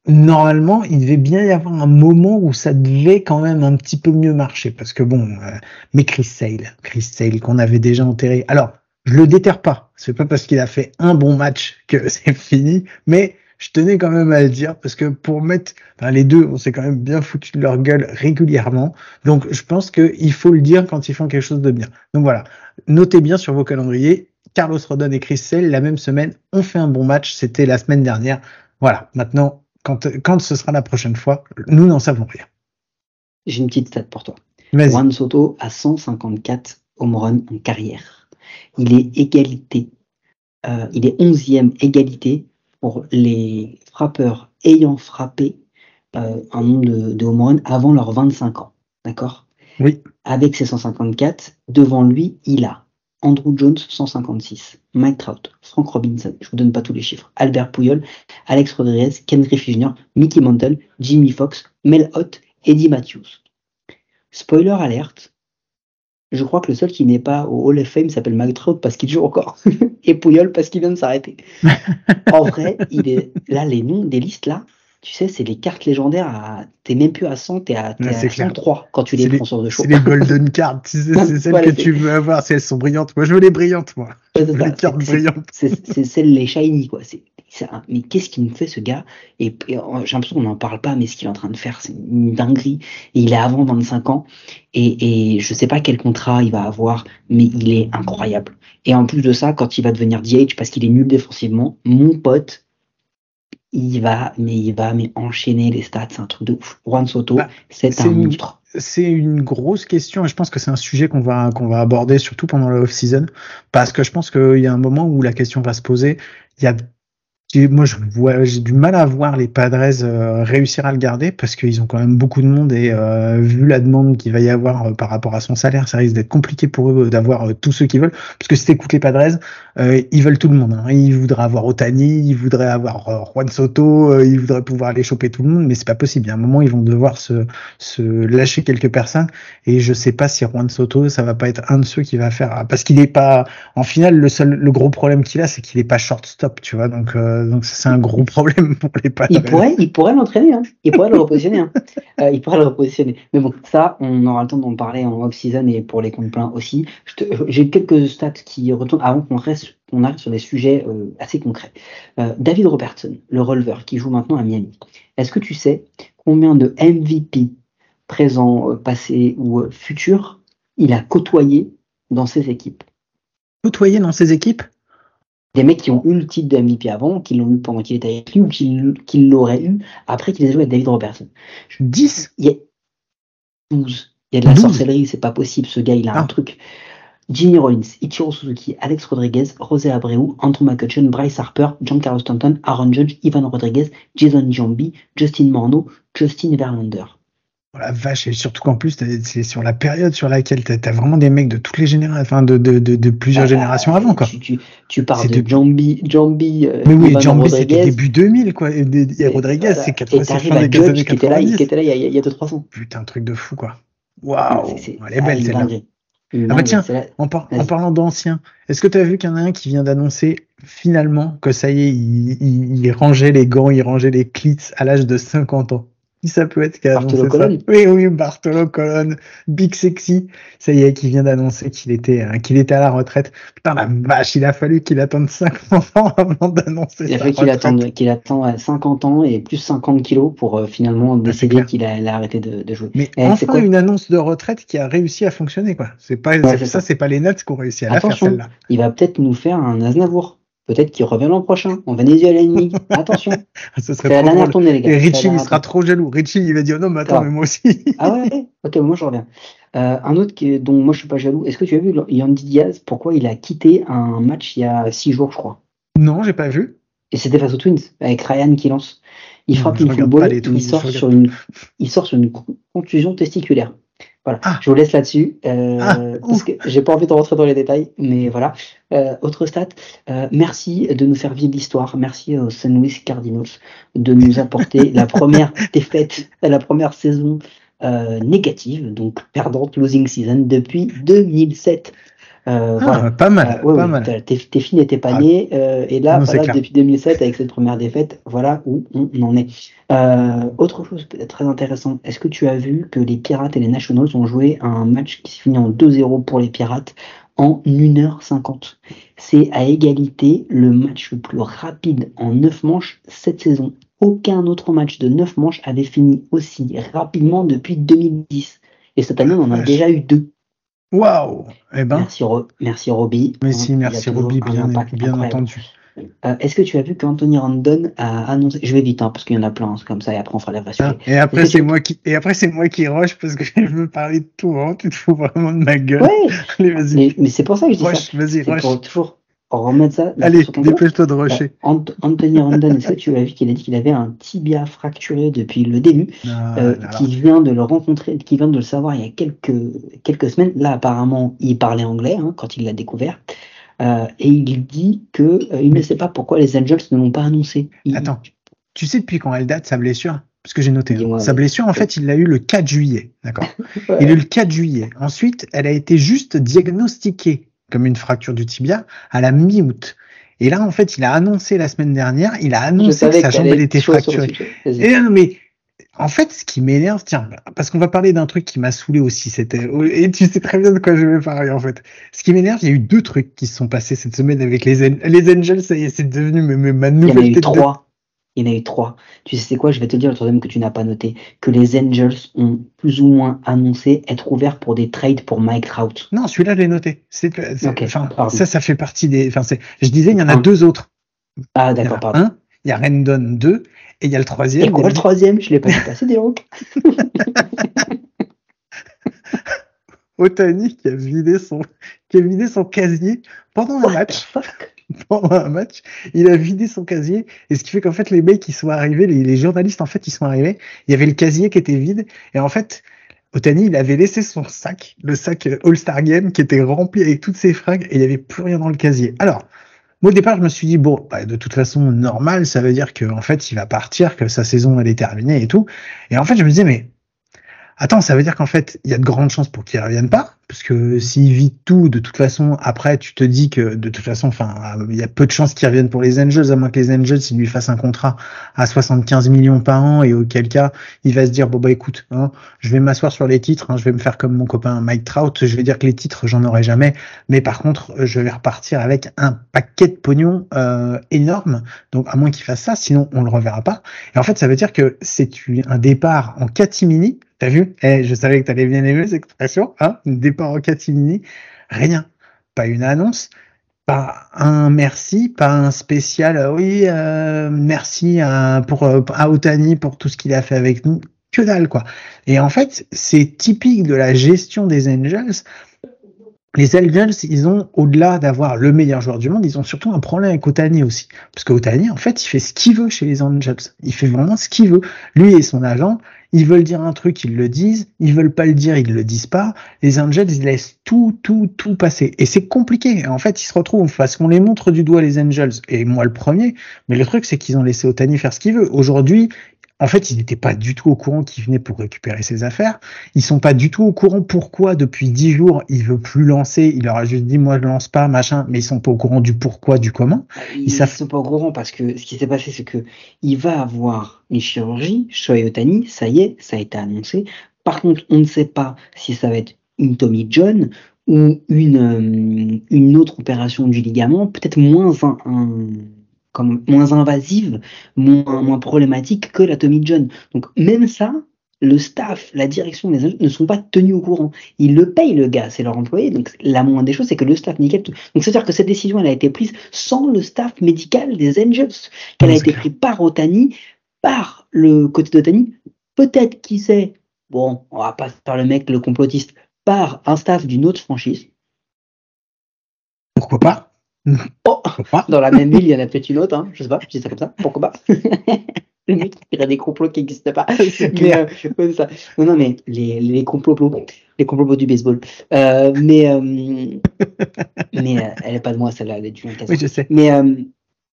S1: normalement, il devait bien y avoir un moment où ça devait quand même un petit peu mieux marcher, parce que bon, euh, mais Chris Sale, Chris Sale qu'on avait déjà enterré. Alors, je le déterre pas. C'est pas parce qu'il a fait un bon match que c'est fini, mais je tenais quand même à le dire parce que pour mettre, enfin, les deux, on s'est quand même bien foutu de leur gueule régulièrement. Donc, je pense qu'il faut le dire quand ils font quelque chose de bien. Donc voilà, notez bien sur vos calendriers. Carlos Rodon et Chris Sale, la même semaine, ont fait un bon match. C'était la semaine dernière. Voilà. Maintenant, quand, quand ce sera la prochaine fois, nous n'en savons rien.
S3: J'ai une petite stat pour toi. Juan Soto a 154 home runs en carrière. Il est égalité. euh, il est 11e égalité pour les frappeurs ayant frappé euh, un nombre de, de home runs avant leurs 25 ans. D'accord?
S1: Oui.
S3: Avec ses 154, devant lui, il a Andrew Jones 156, Mike Trout, Frank Robinson, je vous donne pas tous les chiffres, Albert Puyol, Alex Rodriguez, Ken Griffey Jr., Mickey Mantle, Jimmy Fox, Mel Ott, Eddie Matthews. Spoiler alerte, je crois que le seul qui n'est pas au Hall of Fame s'appelle Mike Trout parce qu'il joue encore, et Puyol parce qu'il vient de s'arrêter. en vrai, il est là les noms des listes là. Tu sais, c'est les cartes légendaires à. T'es même plus à 100, t'es à, t'es
S1: Ouais,
S3: à
S1: c'est clair.
S3: 103 quand tu les
S1: C'est les-
S3: prends sur de chaud.
S1: C'est les golden cards. Tu sais, c'est celles
S3: Voilà,
S1: que tu veux avoir. C'est- Elles sont brillantes. Moi, je veux les brillantes, moi.
S3: Ouais,
S1: Je
S3: c'est
S1: veux
S3: ça,
S1: les cartes brillantes.
S3: C'est c'est celle les shiny quoi. C'est mais qu'est-ce qu'il nous fait ce gars? Et, et, euh, j'ai l'impression qu'on n'en parle pas, mais ce qu'il est en train de faire, c'est une dinguerie. Et il est avant 25 ans et, et je sais pas quel contrat il va avoir, mais il est incroyable. Et en plus de ça, quand il va devenir DH parce qu'il est nul défensivement, mon pote, il va mais il va mais enchaîner les stats, c'est un truc de ouf. Juan Soto,
S1: Bah,
S3: c'est un
S1: une-
S3: monstre.
S1: C'est une grosse question et je pense que c'est un sujet qu'on va qu'on va aborder surtout pendant la off-season parce que je pense qu'il y a un moment où la question va se poser. Il y a moi je vois j'ai du mal à voir les Padres euh, réussir à le garder parce qu'ils ont quand même beaucoup de monde et euh, vu la demande qu'il va y avoir euh, par rapport à son salaire, ça risque d'être compliqué pour eux d'avoir euh, tous ceux qu'ils veulent parce que si t'écoutes les Padres, ils veulent tout le monde. Hein. Ils voudraient avoir Otani, ils voudraient avoir Juan Soto, ils voudraient pouvoir aller choper tout le monde, mais c'est pas possible. A un moment, ils vont devoir se, se lâcher quelques personnes. Et je sais pas si Juan Soto, ça va pas être un de ceux qui va faire, parce qu'il est pas, en finale, le seul, le gros problème qu'il a, c'est qu'il est pas shortstop, tu vois. Donc, euh, donc c'est un gros problème pour les Padres.
S3: Il pourrait, il pourrait l'entraîner, hein. il pourrait le repositionner. Hein. Euh, il pourrait le repositionner. Mais bon, ça, on aura le temps d'en parler en off-season et pour les comptes pleins aussi. Euh, J'ai quelques stats qui retournent avant qu'on reste, qu'on arrive sur des sujets euh, assez concrets. David Robertson, le releveur qui joue maintenant à Miami. Est-ce que tu sais combien de MVP présents, euh, passés ou futurs il a côtoyé dans ses équipes?
S1: Côtoyer dans ses équipes?
S3: Des mecs qui ont eu le titre de MVP avant, qui l'ont eu pendant qu'il était avec lui ou qui l'auraient eu après qu'il ait joué avec David Robertson.
S1: 10
S3: Il y a 12. Il y a de la
S1: 12.
S3: sorcellerie, c'est pas possible. Ce gars, il a un
S1: Ah.
S3: truc. Jimmy Rollins, Ichiro Suzuki, Alex Rodriguez, José Abreu, Andrew McCutcheon, Bryce Harper, Giancarlo Stanton, Aaron Judge, Ivan Rodriguez, Jason Giambi, Justin Morneau, Justin Verlander.
S1: Oh la vache, et surtout qu'en plus, c'est sur la période sur laquelle tu as, vraiment des mecs de toutes les générations, enfin de, de, de, de plusieurs
S3: Ah,
S1: générations avant, quoi.
S3: Tu, tu, tu parles de Jambi, Jambi, euh,
S1: Mais oui, Jambi,
S3: Rodriguez,
S1: début 2000, quoi. Et, Rodriguez,
S3: voilà.
S1: c'est
S3: Et
S1: 80, c'est
S3: t'arrives
S1: fin
S3: à
S1: des
S3: qui était là,
S1: 90.
S3: qui était là il y a, il y a 2-3 ans.
S1: Putain, truc de fou, quoi. Waouh,
S3: C'est- c'est-
S1: elle est belle,
S3: ah,
S1: celle-là. Ah bah tiens, En, par- en
S3: Vas-y.
S1: parlant d'anciens, est-ce que tu as vu qu'il y en a un qui vient d'annoncer finalement que ça y est, il, il- il rangeait les gants, il rangeait les clits à l'âge de 50 ans? Qui ça peut être qui a
S3: Bartolo
S1: annoncé ça
S3: Colon
S1: Oui, oui, Bartolo Colon, Big Sexy. Ça y est, qui vient d'annoncer qu'il était, euh, qu'il était à la retraite. Putain, la vache, il a fallu qu'il attende 50 ans avant d'annoncer
S3: Il a fallu qu'il
S1: retraite.
S3: attende, qu'il attend à 50 ans et plus 50 kilos pour euh, finalement
S1: c'est
S3: décider qu'il a, arrêté de, de jouer.
S1: Mais
S3: Eh,
S1: enfin,
S3: quoi
S1: une annonce de retraite qui a réussi à fonctionner, quoi. C'est pas, ça,
S3: ça.
S1: c'est pas les Nets qui ont réussi à la faire, celle-là.
S3: Il va peut-être nous faire un Aznavour. Peut-être qu'il revient l'an prochain en Venezuela ennemi. Attention,
S1: Ce serait
S3: la dernière tournée les gars.
S1: Et Richie, il sera trop jaloux. Richie, il va dire non, mais attends, mais moi aussi.
S3: Ah ouais Ok, moi je reviens. Euh, un autre qui, dont moi je suis pas jaloux. Est-ce que tu as vu Yandy Diaz Pourquoi il a quitté un match il y a 6 jours, je crois?
S1: Non, j'ai pas vu.
S3: Et c'était face aux Twins, avec Ryan qui lance. Il frappe une football, il, sort sur une, il sort sur une contusion testiculaire. Voilà,
S1: Ah.
S3: je vous laisse là-dessus, euh,
S1: Ah,
S3: parce que j'ai pas envie de rentrer dans les détails, mais voilà. Euh, autre stat, euh, merci de nous faire vivre l'histoire, merci aux St. Louis Cardinals de nous apporter la première défaite, la première saison euh, négative, donc perdante, losing season, depuis 2007. Euh,
S1: Ah,
S3: voilà.
S1: pas mal,
S3: Euh, ouais,
S1: pas mal.
S3: tes, tes filles n'étaient pas
S1: Ah.
S3: nées, euh, et là,
S1: Non,
S3: voilà, depuis 2007, avec cette première défaite, voilà où on en est. Euh, autre chose peut-être très intéressant, est-ce que tu as vu que les Pirates et les Nationals ont joué un match qui se finit en 2-0 pour les Pirates en 1h50 C'est à égalité le match le plus rapide en 9 manches cette saison. Aucun autre match de 9 manches avait fini aussi rapidement depuis 2010. Et cette année, on en a déjà eu deux.
S1: Waouh. Eh ben,
S3: Merci, Ro- merci Roby.
S1: mais
S3: Hein,
S1: si, merci Roby, bien, bien entendu.
S3: Euh, Est-ce que tu as vu qu'Anthony Randon a annoncé, je vais vite hein, parce qu'il y en a plein c'est comme ça et après on fera les vrais
S1: Ah, et après, c'est
S3: tu-
S1: moi qui, et après, c'est moi qui rush parce que je veux parler de tout, hein. Tu te fous vraiment de ma gueule.
S3: Ouais,
S1: Allez,
S3: mais, mais c'est pour ça que je dis ça.
S1: Vas-y,
S3: C'est
S1: rush.
S3: pour toujours remettre ça. la
S1: Allez, dépêche-toi de rusher.
S3: Euh, Ant- Anthony Randon, que tu as vu qu'il a dit qu'il avait un tibia fracturé depuis le début,
S1: Ah,
S3: euh, qu'il vient de le rencontrer, qu'il vient de le savoir il y a quelques, quelques semaines. Là, apparemment, il parlait anglais hein, quand il l'a découvert. Euh, et il dit que euh, il ne sait pas pourquoi les Angels ne l'ont pas annoncé. Il-
S1: Attends, tu sais depuis quand elle date sa blessure? Parce que j'ai noté. hein. Sa blessure, en fait, il l'a eu le 4 juillet. D'accord.
S3: Ouais.
S1: Il a eu le 4 juillet. Ensuite, elle a été juste diagnostiquée comme une fracture du tibia à la mi-août. Et là, en fait, il a annoncé la semaine dernière, il a annoncé que sa jambe elle était fracturée. Et non, mais en fait, ce qui m'énerve, tiens, parce qu'on va parler d'un truc qui m'a saoulé aussi, c'était, et tu sais très bien de quoi je vais parler, en fait. Ce qui m'énerve, il y a eu deux trucs qui se sont passés cette semaine avec les, les Angels, ça y est, c'est devenu ma, ma- ma
S3: Il y en a
S1: nouvelle
S3: eu trois. Il y en a eu trois. Tu sais c'est quoi? Je vais te dire le troisième que tu n'as pas noté. Que les Angels ont plus ou moins annoncé être ouverts pour des trades pour Mike Trout.
S1: Non, celui-là, je l'ai noté. C'est, ça, ça fait partie des, enfin, je disais, il y en a
S3: Un.
S1: deux autres.
S3: Ah, d'accord, pardon.
S1: un, il y a Rendon 2, et il y a le
S3: Et
S1: troisième.
S3: quoi le troisième? Je l'ai pas vu passer, dis donc.
S1: Otani qui a vidé son, qui a vidé son casier pendant un
S3: the
S1: match.
S3: fuck?
S1: pendant un match, il a vidé son casier, et ce qui fait qu'en fait les mecs ils sont arrivés, les, journalistes en fait ils sont arrivés, il y avait le casier qui était vide, et en fait Otani il avait laissé son sac, le sac euh, All-Star Game qui était rempli avec toutes ses fringues, et il n'y avait plus rien dans le casier. Alors, moi au départ je me suis dit bon, bah, de toute façon normal, ça veut dire que en fait il va partir, que sa saison elle est terminée et tout, et en fait je me disais mais Attends, ça veut dire qu'en fait, il y a de grandes chances pour qu'il revienne pas, parce que s'il vit tout, de toute façon, après, tu te dis que de toute façon, enfin, il y a peu de chances qu'il revienne pour les Angels, à moins que les Angels, ils lui fassent un contrat à 75 millions par an, et auquel cas, il va se dire, bon bah écoute, hein, je vais m'asseoir sur les titres, hein, je vais me faire comme mon copain Mike Trout, je vais dire que les titres, j'en aurai jamais, mais par contre, je vais repartir avec un paquet de pognon euh, énorme, donc à moins qu'il fasse ça, sinon on le reverra pas. Et en fait, ça veut dire que c'est un départ en catimini. T'as vu? Eh, Je savais que t'allais bien aimer cette expression. Hein départ en catimini. Rien. Pas une annonce. Pas un merci. Pas un spécial. euh, Oui, euh, merci à, pour euh, à Otani pour tout ce qu'il a fait avec nous. Que dalle quoi. Et en fait, c'est typique de la gestion des Angels les Angels, ils ont, au-delà d'avoir le meilleur joueur du monde, ils ont surtout un problème avec Otani aussi. Parce que Otani, en fait, il fait ce qu'il veut chez les Angels. Il fait vraiment ce qu'il veut. Lui et son agent, ils veulent dire un truc, ils le disent. Ils veulent pas le dire, ils le disent pas. Les Angels, ils laissent tout, tout, tout passer. Et c'est compliqué. En fait, ils se retrouvent parce qu'on les montre du doigt, les Angels. Et moi, le premier. Mais le truc, c'est qu'ils ont laissé Otani faire ce qu'il veut. Aujourd'hui, en fait, ils n'étaient pas du tout au courant qu'il venait pour récupérer ses affaires. Ils sont pas du tout au courant pourquoi depuis dix jours il veut plus lancer. Il leur a juste dit moi je lance pas machin, mais ils sont pas au courant du pourquoi, du comment.
S3: Ils, savent... sont pas au courant parce que ce qui s'est passé c'est que il va avoir une chirurgie, Shohei Otani, ça y est, ça a été annoncé. Par contre, on ne sait pas si ça va être une Tommy John ou une euh, une autre opération du ligament, peut-être moins un, un comme moins invasive, moins, moins problématique que la Tommy John. Donc même ça, le staff, la direction des agents ne sont pas tenus au courant. Ils le payent le gars, c'est leur employé. Donc la moindre des choses, c'est que le staff nickel. Donc c'est-à-dire que cette décision, elle a été prise sans le staff médical des Angels, qu'elle a été prise par Otani, par le côté d'Otani. Peut-être qui sait, bon, on va pas par le mec, le complotiste, par un staff d'une autre franchise.
S1: Pourquoi pas?
S3: Oh, dans la même ville, il y en a peut-être une autre, hein, je sais pas, je dis ça comme ça, pourquoi pas? Le mec il y a des complots qui n'existent pas. mais, euh, ça. Non, non, mais les, les complots, les complots du baseball. Euh, mais euh, mais euh, elle est pas de moi, celle-là, elle est du
S1: Oui, je sais.
S3: Mais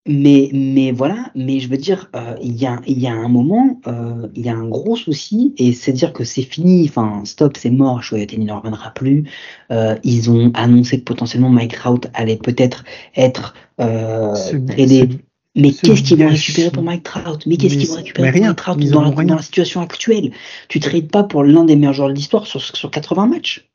S3: mais, mais voilà, mais je veux dire, euh, il y, a, y a un moment, euh, il y a un gros souci, et c'est dire que c'est fini, enfin, stop, c'est mort, Shoyateni ne reviendra plus. Euh, ils ont annoncé que potentiellement Mike Trout allait peut-être être euh, tradé. Mais qu'est-ce qu'ils vont récupérer pour Mike Trout? Mais qu'est-ce qu'ils vont récupérer pour Mike Trout? dans la, dans la, situation actuelle Tu trades pas pour l'un des meilleurs joueurs de l'histoire sur, sur 80 matchs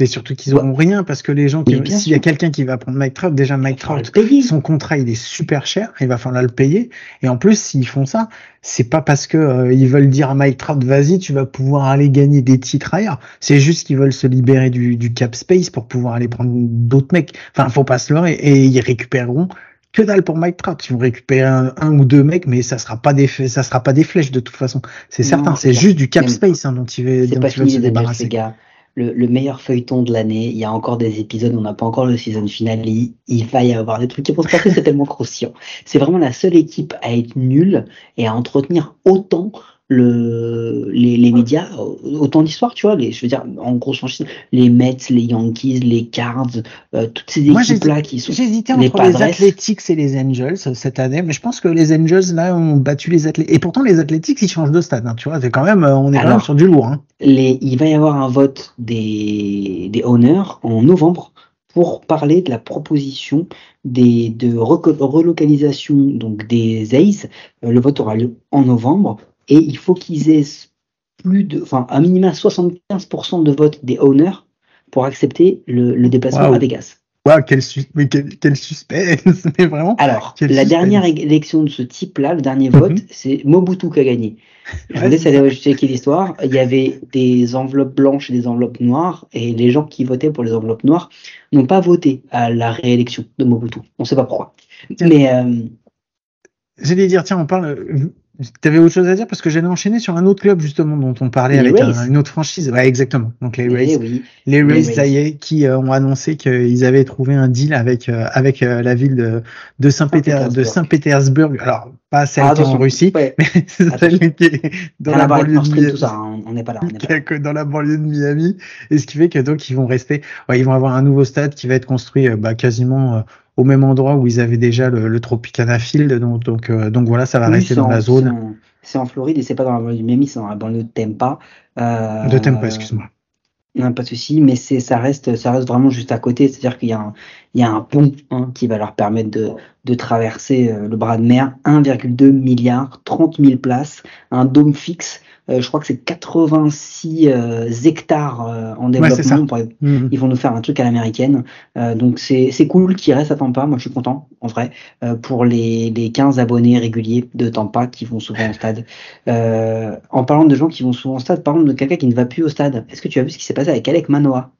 S1: et surtout qu'ils auront rien parce que les gens, s'il y a quelqu'un qui va prendre Mike Trout, déjà Mike Trout, son contrat il est super cher, il va falloir le payer. Et en plus, s'ils font ça, c'est pas parce que euh, ils veulent dire à Mike Trout, vas-y, tu vas pouvoir aller gagner des titres ailleurs. C'est juste qu'ils veulent se libérer du, du, cap space pour pouvoir aller prendre d'autres mecs. Enfin, faut pas se leurrer. Et ils récupéreront que dalle pour Mike Trout. Ils vont récupérer un, un, ou deux mecs, mais ça sera pas des, ça sera pas des flèches de toute façon. C'est certain. C'est juste du cap space hein, dont ils veulent, se débarrasser
S3: le, meilleur feuilleton de l'année. Il y a encore des épisodes, on n'a pas encore le season finale. Il, va y avoir des trucs qui vont se passer, c'est tellement croustillant. C'est vraiment la seule équipe à être nulle et à entretenir autant le, les, les médias, autant d'histoires, tu vois, les, je veux dire, en gros, les Mets, les Yankees, les Cards, euh, toutes ces équipes-là qui sont.
S1: J'hésitais entre les Athletics et les Angels cette année, mais je pense que les Angels, là, ont battu les Athletics. Et pourtant, les Athletics, ils changent de stade, hein, tu vois, c'est quand même, euh, on est quand même sur du lourd. Hein.
S3: Les, il va y avoir un vote des, des owners en novembre pour parler de la proposition des, de relocalisation donc des Aces. Euh, le vote aura lieu en novembre et il faut qu'ils aient plus de, enfin, un minimum 75% de vote des owners pour accepter le, le déplacement à Vegas.
S1: Wow, quel, mais quel, suspense, mais vraiment.
S3: Alors, la dernière élection de ce type-là, le dernier vote, mhm. c'est Mobutu qui a gagné. Je vous laisse aller checker l'histoire. Il y avait des enveloppes blanches et des enveloppes noires, et les gens qui votaient pour les enveloppes noires n'ont pas voté à la réélection de Mobutu. On ne sait pas pourquoi. Mais euh...
S1: j'allais dire, tiens, on parle. T'avais autre chose à dire parce que j'allais enchaîner sur un autre club justement dont on parlait avec une autre franchise. Ouais, exactement. Donc les Rays,
S3: oui.
S1: les Rays, ça y est, qui euh, ont annoncé qu'ils avaient trouvé un deal avec euh, avec euh, la ville de, de Saint-Pétersbourg. de Saint-Pétersbourg. Alors pas celle ah, qui est en Russie, mais celle qui est dans la, banlieue de Miami.
S3: Hein. On n'est pas là. On
S1: est pas là. dans la banlieue de Miami. Et ce qui fait que donc ils vont rester. Ouais, ils vont avoir un nouveau stade qui va être construit bah, quasiment au même endroit où ils avaient déjà le, le Tropicana Field. Donc, donc, euh, donc voilà, ça va rester dans la zone.
S3: C'est en, Floride et c'est pas dans la banlieue du Miami, c'est dans la banlieue de Tampa.
S1: Euh, de Tampa, excuse-moi.
S3: Non, pas de souci, mais c'est ça reste ça reste vraiment juste à côté, c'est-à-dire qu'il y a un il y a un pont hein, qui va leur permettre de, de traverser euh, le bras de mer, 1,2 milliard, 30 000 places, un dôme fixe euh, je crois que c'est 86 euh, hectares euh, en développement. Mhm. Ils vont nous faire un truc à l'américaine. donc c'est cool qu'ils restent à Tampa. Moi, je suis content, en vrai, pour les, les 15 abonnés réguliers de Tampa qui vont souvent au stade. en parlant de gens qui vont souvent au stade, parlons de quelqu'un qui ne va plus au stade. Est-ce que tu as vu ce qui s'est passé avec Alec Manoa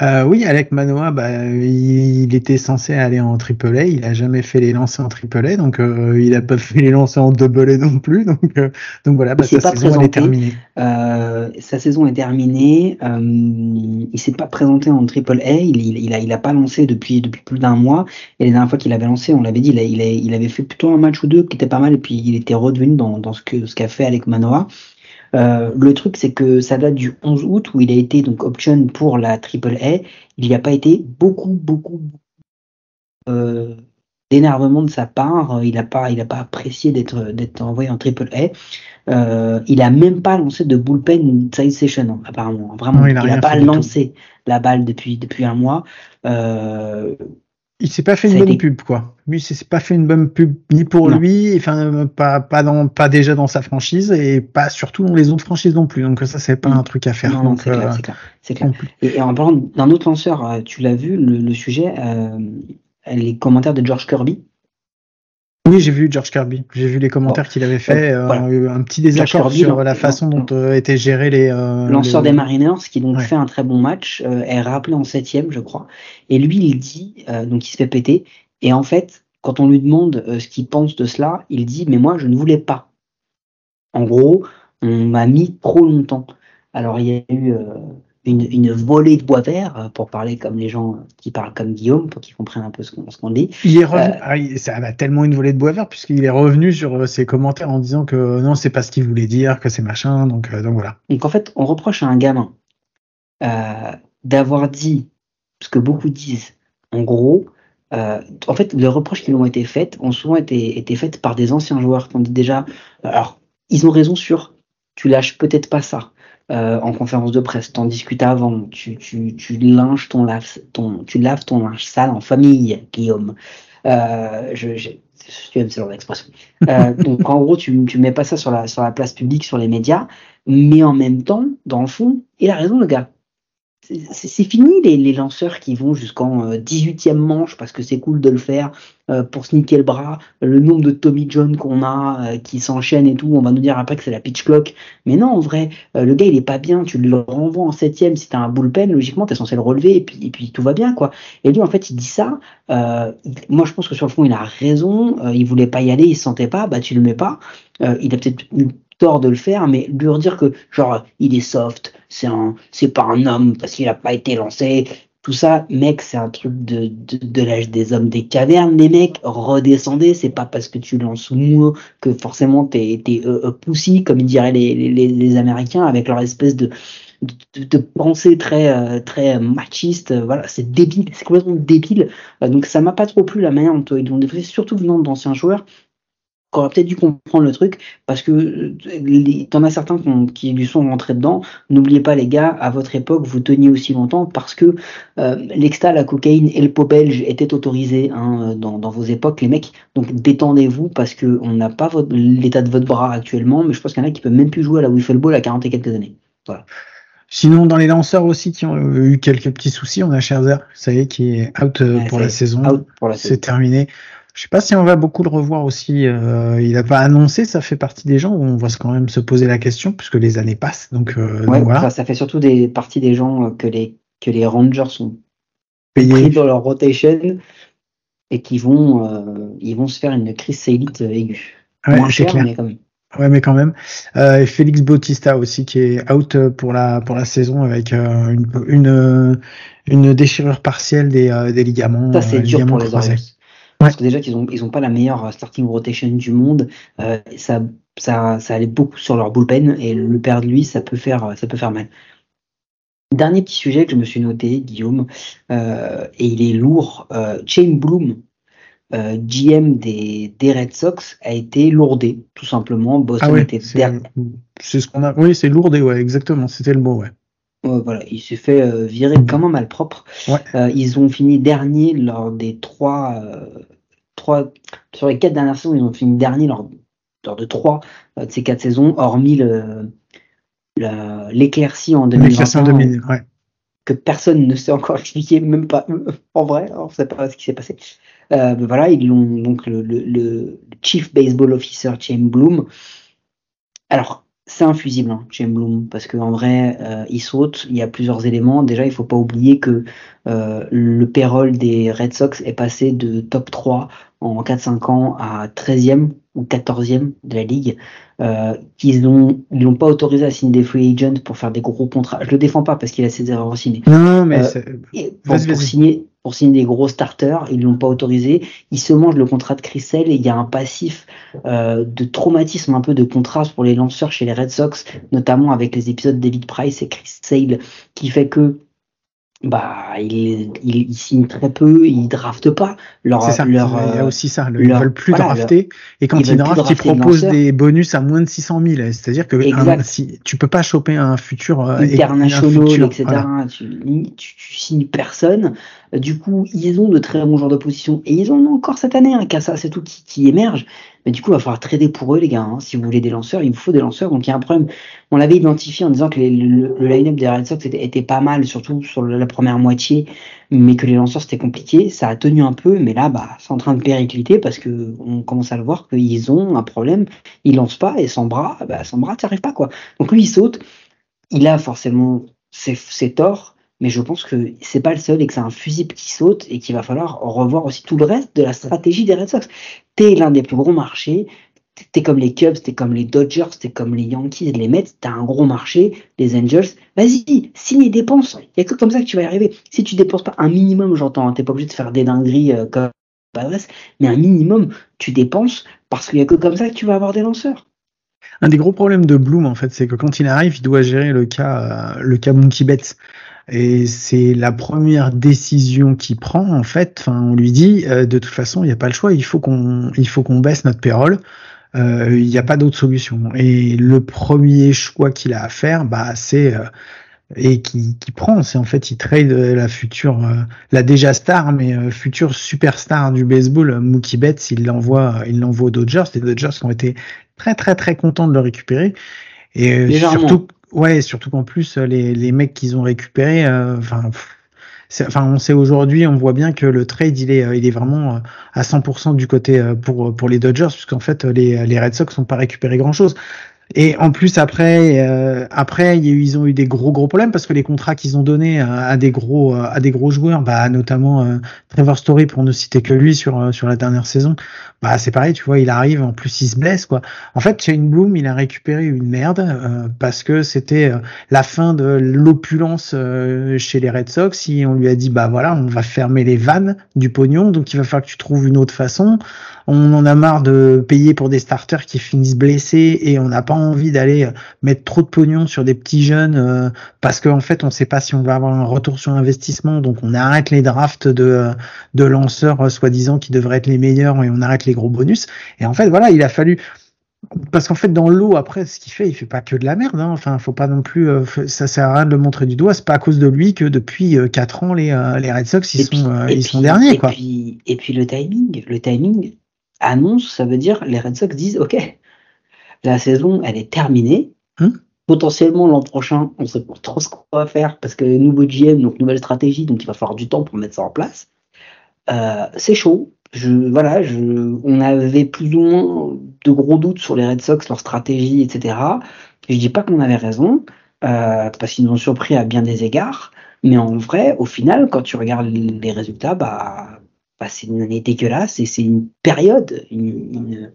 S1: Euh, oui, Alec Manoa, bah, il, était censé aller en triple A. Il a jamais fait les lancers en triple A, donc euh, il a pas fait les lancers en double A non plus. Donc, euh, donc voilà, bah, sa saison est terminée.
S3: sa saison est terminée. il s'est pas présenté en triple A. Il, il, a, il a pas lancé depuis depuis plus d'un mois. Et la dernière fois qu'il avait lancé, on l'avait dit, il, il, avait fait plutôt un match ou deux qui était pas mal. Et puis il était redevenu dans, dans ce que ce qu'a fait Alec Manoa. Euh, le truc, c'est que ça date du 11 août où il a été donc option pour la Triple A. Il n'y a pas été beaucoup, beaucoup, euh, d'énervement de sa part. Il n'a pas, il a pas apprécié d'être, d'être envoyé en Triple A. Euh, il a même pas lancé de bullpen side session, hein, apparemment. Vraiment, il n'a pas lancé la balle depuis, depuis un mois. Euh,
S1: il s'est pas fait une bonne pub, quoi. Lui, s'est pas fait une bonne pub ni pour lui, enfin pas pas dans pas déjà dans sa franchise et pas surtout dans les autres franchises non plus. Donc ça, c'est pas mm. un truc à faire.
S3: Non, c'est clair, c'est clair. Et, en parlant d'un autre lanceur, euh, tu l'as vu le, sujet, euh, les commentaires de George Kirby.
S1: Oui, j'ai vu George Kirby. J'ai vu les commentaires qu'il avait fait. Euh, un petit désaccord sur la façon dont euh, étaient gérés les.
S3: Euh, Lanceur des Mariners, qui donc fait un très bon match, est rappelé en septième, je crois. Et lui, il dit, donc il se fait péter. Et en fait, quand on lui demande ce qu'il pense de cela, il dit, mais moi, je ne voulais pas. En gros, on m'a mis trop longtemps. Alors, il y a eu une, volée de bois vert, euh, pour parler comme les gens qui parlent comme Guillaume, pour qu'ils comprennent un peu ce qu'on dit.
S1: Il est revenu, euh, ah, ça a tellement une volée de bois vert, puisqu'il est revenu sur euh, ses commentaires en disant que non, c'est pas ce qu'il voulait dire, que c'est machin, donc, donc voilà.
S3: Donc en fait, on reproche à un gamin d'avoir dit ce que beaucoup disent, en gros, en fait, les reproches qui lui ont été faites ont souvent été, été faites par des anciens joueurs qui ont dit déjà, alors, ils ont raison sur, tu lâches peut-être pas ça. Euh, en conférence de presse, t'en discutes avant, tu, tu, tu, linges ton lave, ton, tu laves ton linge sale en famille, Guillaume. Euh, je, je, je ce genre d'expression. Euh, donc en gros, tu, tu mets pas ça sur la, sur la place publique, sur les médias, mais en même temps, dans le fond, il a raison le gars c'est fini les, lanceurs qui vont jusqu'en 18e euh, manche parce que c'est cool de le faire euh, pour sneaker le bras. Le nombre de Tommy John qu'on a euh, qui s'enchaînent et tout, on va nous dire après que c'est la pitch clock. Mais non, en vrai, le gars il est pas bien. Tu le renvoies en 7 si t'as un bullpen, logiquement t'es censé le relever et puis, et puis tout va bien quoi. Et lui en fait il dit ça. moi je pense que sur le fond il a raison. il voulait pas y aller, il se sentait pas. Bah tu le mets pas. il a peut-être de le faire, mais lui dire que genre il est soft, c'est un, c'est pas un homme parce qu'il a pas été lancé. Tout ça, mec, c'est un truc de, de, l'âge des hommes des cavernes. Les mecs, redescendez. C'est pas parce que tu lances mou que forcément t'es, t'es euh, euh comme diraient les, les, les, Américains, avec leur espèce de, de, pensée très euh, très machiste. Voilà, c'est débile, c'est complètement débile. Euh, donc ça m'a pas trop plu la manière dont ils ont défait, surtout venant d'anciens joueurs aurait peut-être dû comprendre le truc, parce que euh, t'en as certains qui lui sont rentrés dedans. N'oubliez pas, les gars, à votre époque, vous teniez aussi longtemps parce que euh, l'exta, la cocaïne et le pot belge étaient autorisés hein, dans, vos époques, les mecs. Donc détendez-vous parce que on n'a pas l'état de votre bras actuellement, mais je pense qu'il y en a qui peuvent même plus jouer à la wiffle ball à 40 et quelques années. Voilà.
S1: Sinon, dans les lanceurs aussi qui ont eu quelques petits soucis, on a Scherzer, ça y est, qui est out euh, pour, la saison. C'est terminé. Je sais pas si on va beaucoup le revoir aussi. Euh, il a pas annoncé, ça fait partie des gens où on va quand même se poser la question puisque les années passent. Donc, euh, voilà.
S3: ça fait surtout des parties des gens euh, que les que les Rangers sont payés dans leur rotation et qui vont ils vont se faire une crise sélite aiguë.
S1: Ouais, Moins cher, mais quand même. Ouais, mais quand même. Euh, Félix Bautista aussi qui est out pour la pour la saison avec une, une, une déchirure partielle des, des ligaments.
S3: Ça c'est dur pour les Orioles. Parce que déjà qu'ils ont ils ont pas la meilleure euh, starting rotation du monde. Euh, ça, ça, ça allait beaucoup sur leur bullpen et le perdre lui, ça peut faire, ça peut faire mal. Dernier petit sujet que je me suis noté, Guillaume, euh, et il est lourd. Chain Bloom, GM des, des, Red Sox, a été lourdé, tout simplement. Boston
S1: ah était C'est ce qu'on a. Oui, c'est lourdé, ouais, exactement. C'était le mot, ouais
S3: voilà, il s'est fait euh, virer comme un malpropre. Euh, ils ont fini dernier lors des trois, euh, trois, sur les quatre dernières saisons, ils ont fini dernier lors, lors de trois de ces quatre saisons, hormis le, l'éclaircie en 2021 que personne ne sait encore expliquer, même pas en vrai, on ne sait pas ce qui s'est passé. voilà, ils l'ont donc le, le, Chief Baseball Officer James Bloom. Alors c'est infusible, hein, James Bloom, parce qu'en vrai, euh, il saute, il y a plusieurs éléments. Déjà, il faut pas oublier que euh, le payroll des Red Sox est passé de top 3 en 4-5 ans à 13e ou 14e de la ligue. Euh, qu'ils ont, ils l'ont pas autorisé à signer des free agents pour faire des gros contrats. Je le défends pas parce qu'il a ses erreurs
S1: mais, non, mais
S3: euh, pour, pour, signer, pour signer des gros starters, ils l'ont pas autorisé. Il se mange le contrat de Chrissel et il y a un passif euh, de traumatisme, un peu de contraste pour les lanceurs chez les Red Sox, notamment avec les épisodes David Price et Chris Sale, qui fait que bah il, il, signe très peu, il drafte pas.
S1: Leur, ça, leur, il y a aussi ça, le, ils veulent plus drafter. et quand ils, draftent, ils proposent des bonus à moins de 600 000. C'est-à-dire que un, si, tu peux pas choper un futur
S3: euh, international, etc. Tu, tu, tu, signes personne. Du coup, ils ont de très bons joueurs de position et ils ont encore cette année. Hein, ça c'est tout qui, qui émerge. Mais du coup, il va falloir trader pour eux, les gars. Hein. Si vous voulez des lanceurs, il vous faut des lanceurs. Donc il y a un problème. On l'avait identifié en disant que le, line-up des Red Sox était, pas mal, surtout sur la première moitié, mais que les lanceurs c'était compliqué. Ça a tenu un peu, mais là, bah, c'est en train de péricliter parce que on commence à le voir qu'ils ont un problème. Ils lancent pas et sans bras, bah, sans bras, tu arrives pas quoi. Donc lui, il saute. Il a forcément ses torts mais je pense que c'est pas le seul et que c'est un fusible qui saute et qu'il va falloir revoir aussi tout le reste de la stratégie des Red Sox. T'es l'un des plus gros marchés, t'es comme les Cubs, t'es comme les Dodgers, t'es comme les Yankees, les Mets, t'as un gros marché, les Angels. Vas-y, signe et dépense. Il y a que comme ça que tu vas y arriver. Si tu dépenses pas un minimum, j'entends, hein, t'es pas obligé de faire des dingueries euh, comme Padres, mais un minimum, tu dépenses parce qu'il y a que comme ça que tu vas avoir des lanceurs.
S1: Un des gros problèmes de Bloom, en fait, c'est que quand il arrive, il doit gérer le cas, euh, le cas Monkey Betts. Et c'est la première décision qu'il prend en fait. Enfin, on lui dit euh, de toute façon, il n'y a pas le choix. Il faut qu'on, il baisse notre payroll. Euh, il n'y a pas d'autre solution. Et le premier choix qu'il a à faire, bah, c'est euh, et qui, qui prend, c'est en fait il trade la future, la déjà star, mais future superstar du baseball, Mookie Betts, il l'envoie, il l'envoie aux Dodgers. Les Dodgers ont été très très très contents de le récupérer. Et surtout, Ouais, surtout qu'en plus, euh, les, les mecs qu'ils ont récupérés, euh, enfin, enfin, on sait aujourd'hui, on voit bien que le trade, il est, euh, il est vraiment à 100% du côté pour pour les Dodgers, puisqu'en fait, les, les Red Sox n'ont pas récupéré grand chose. Et en plus après, euh, après ils ont eu des gros gros problèmes parce que les contrats qu'ils ont donnés à, des gros à des gros joueurs, bah notamment euh, Trevor Story pour ne citer que lui sur euh, sur la dernière saison, bah c'est pareil, tu vois, il arrive en plus il se blesse quoi. En fait, Shane Bloom, il a récupéré une merde parce que c'était la fin de l'opulence chez les Red Sox. Si on lui a dit bah voilà, on va fermer les vannes du pognon, donc il va falloir que tu trouves une autre façon. On en a marre de payer pour des starters qui finissent blessés et on n'a pas envie d'aller euh, mettre trop de pognon sur des petits jeunes euh, parce qu'en fait on ne sait pas si on va avoir un retour sur investissement. Donc on arrête les drafts de, euh, de lanceurs soi-disant qui devraient être les meilleurs et on arrête les gros bonus. Et en fait voilà il a fallu parce qu'en fait dans l'eau après ce qu'il fait il fait pas que de la merde hein. enfin faut pas non plus ça sert à rien de le montrer du doigt. C'est pas à cause de lui que depuis quatre ans les, les Red Sox ils sont ils sont derniers quoi.
S3: puis, et puis le timing le timing annonce, ça veut dire les Red Sox disent OK, la saison elle est terminée. Hein Potentiellement l'an prochain, on sait pas trop ce qu'on va faire parce que nouveau GM, donc nouvelle stratégie, donc il va falloir du temps pour mettre ça en place. Euh, c'est chaud. Je, voilà, je, on avait plus ou moins de gros doutes sur les Red Sox, leur stratégie, etc. Je dis pas qu'on avait raison, euh, parce qu'ils nous ont surpris à bien des égards. Mais en vrai, au final, quand tu regardes les résultats, bah, bah, c'est une année dégueulasse et c'est une période, une,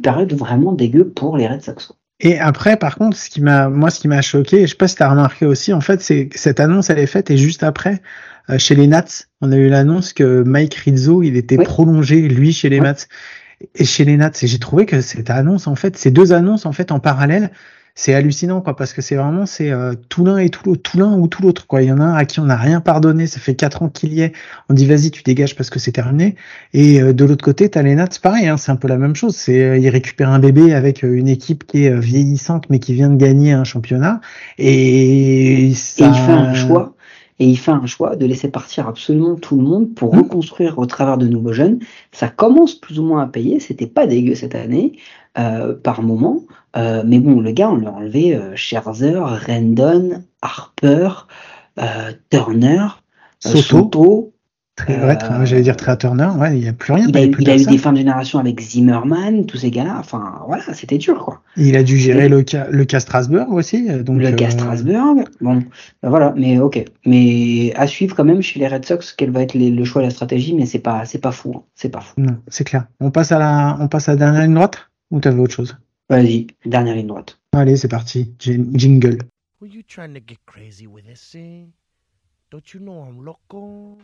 S3: période vraiment dégueu pour les Red Sox.
S1: Et après, par contre, ce qui m'a, moi, ce qui m'a choqué, je sais pas si tu as remarqué aussi, en fait, c'est cette annonce, elle est faite et juste après, euh, chez les Nats, on a eu l'annonce que Mike Rizzo, il était prolongé, lui, chez les Nats. Et chez les Nats, et j'ai trouvé que cette annonce, en fait, ces deux annonces, en fait, en parallèle, c'est hallucinant quoi parce que c'est vraiment c'est euh, tout l'un et tout l'autre tout l'un ou tout l'autre quoi. Il y en a un à qui on n'a rien pardonné ça fait quatre ans qu'il y est. On dit vas-y tu dégages parce que c'est terminé. Et euh, de l'autre côté t'as les Nats pareil hein, c'est un peu la même chose. C'est euh, il récupère un bébé avec euh, une équipe qui est vieillissante mais qui vient de gagner un championnat. Et,
S3: ça... et il fait un choix. Et il fait un choix de laisser partir absolument tout le monde pour mmh. reconstruire au travers de nouveaux jeunes. Ça commence plus ou moins à payer, c'était pas dégueu cette année euh, par moment, euh, mais bon, le gars, on lui a enlevé euh, Scherzer, Rendon, Harper, Turner, Soto.
S1: Euh, j'allais dire Trey Turner, ouais, il n'y a plus rien.
S3: Il a, il a eu des fins de génération avec Zimmerman, tous ces gars-là. Enfin, voilà, c'était dur, quoi.
S1: Il a dû gérer le cas, le cas Strasbourg aussi. Donc,
S3: le cas Strasbourg, bon, ben voilà, mais ok. Mais à suivre quand même chez les Red Sox, quel va être le choix et la stratégie, mais c'est pas, c'est pas fou, hein. c'est pas fou.
S1: Non, c'est clair. On passe à la, on passe à la dernière ligne droite? Ou t'avais autre chose?
S3: Vas-y, dernière ligne droite.
S1: Allez, c'est parti. Jingle. Were you trying to get crazy with this thing? Don't you know I'm loco?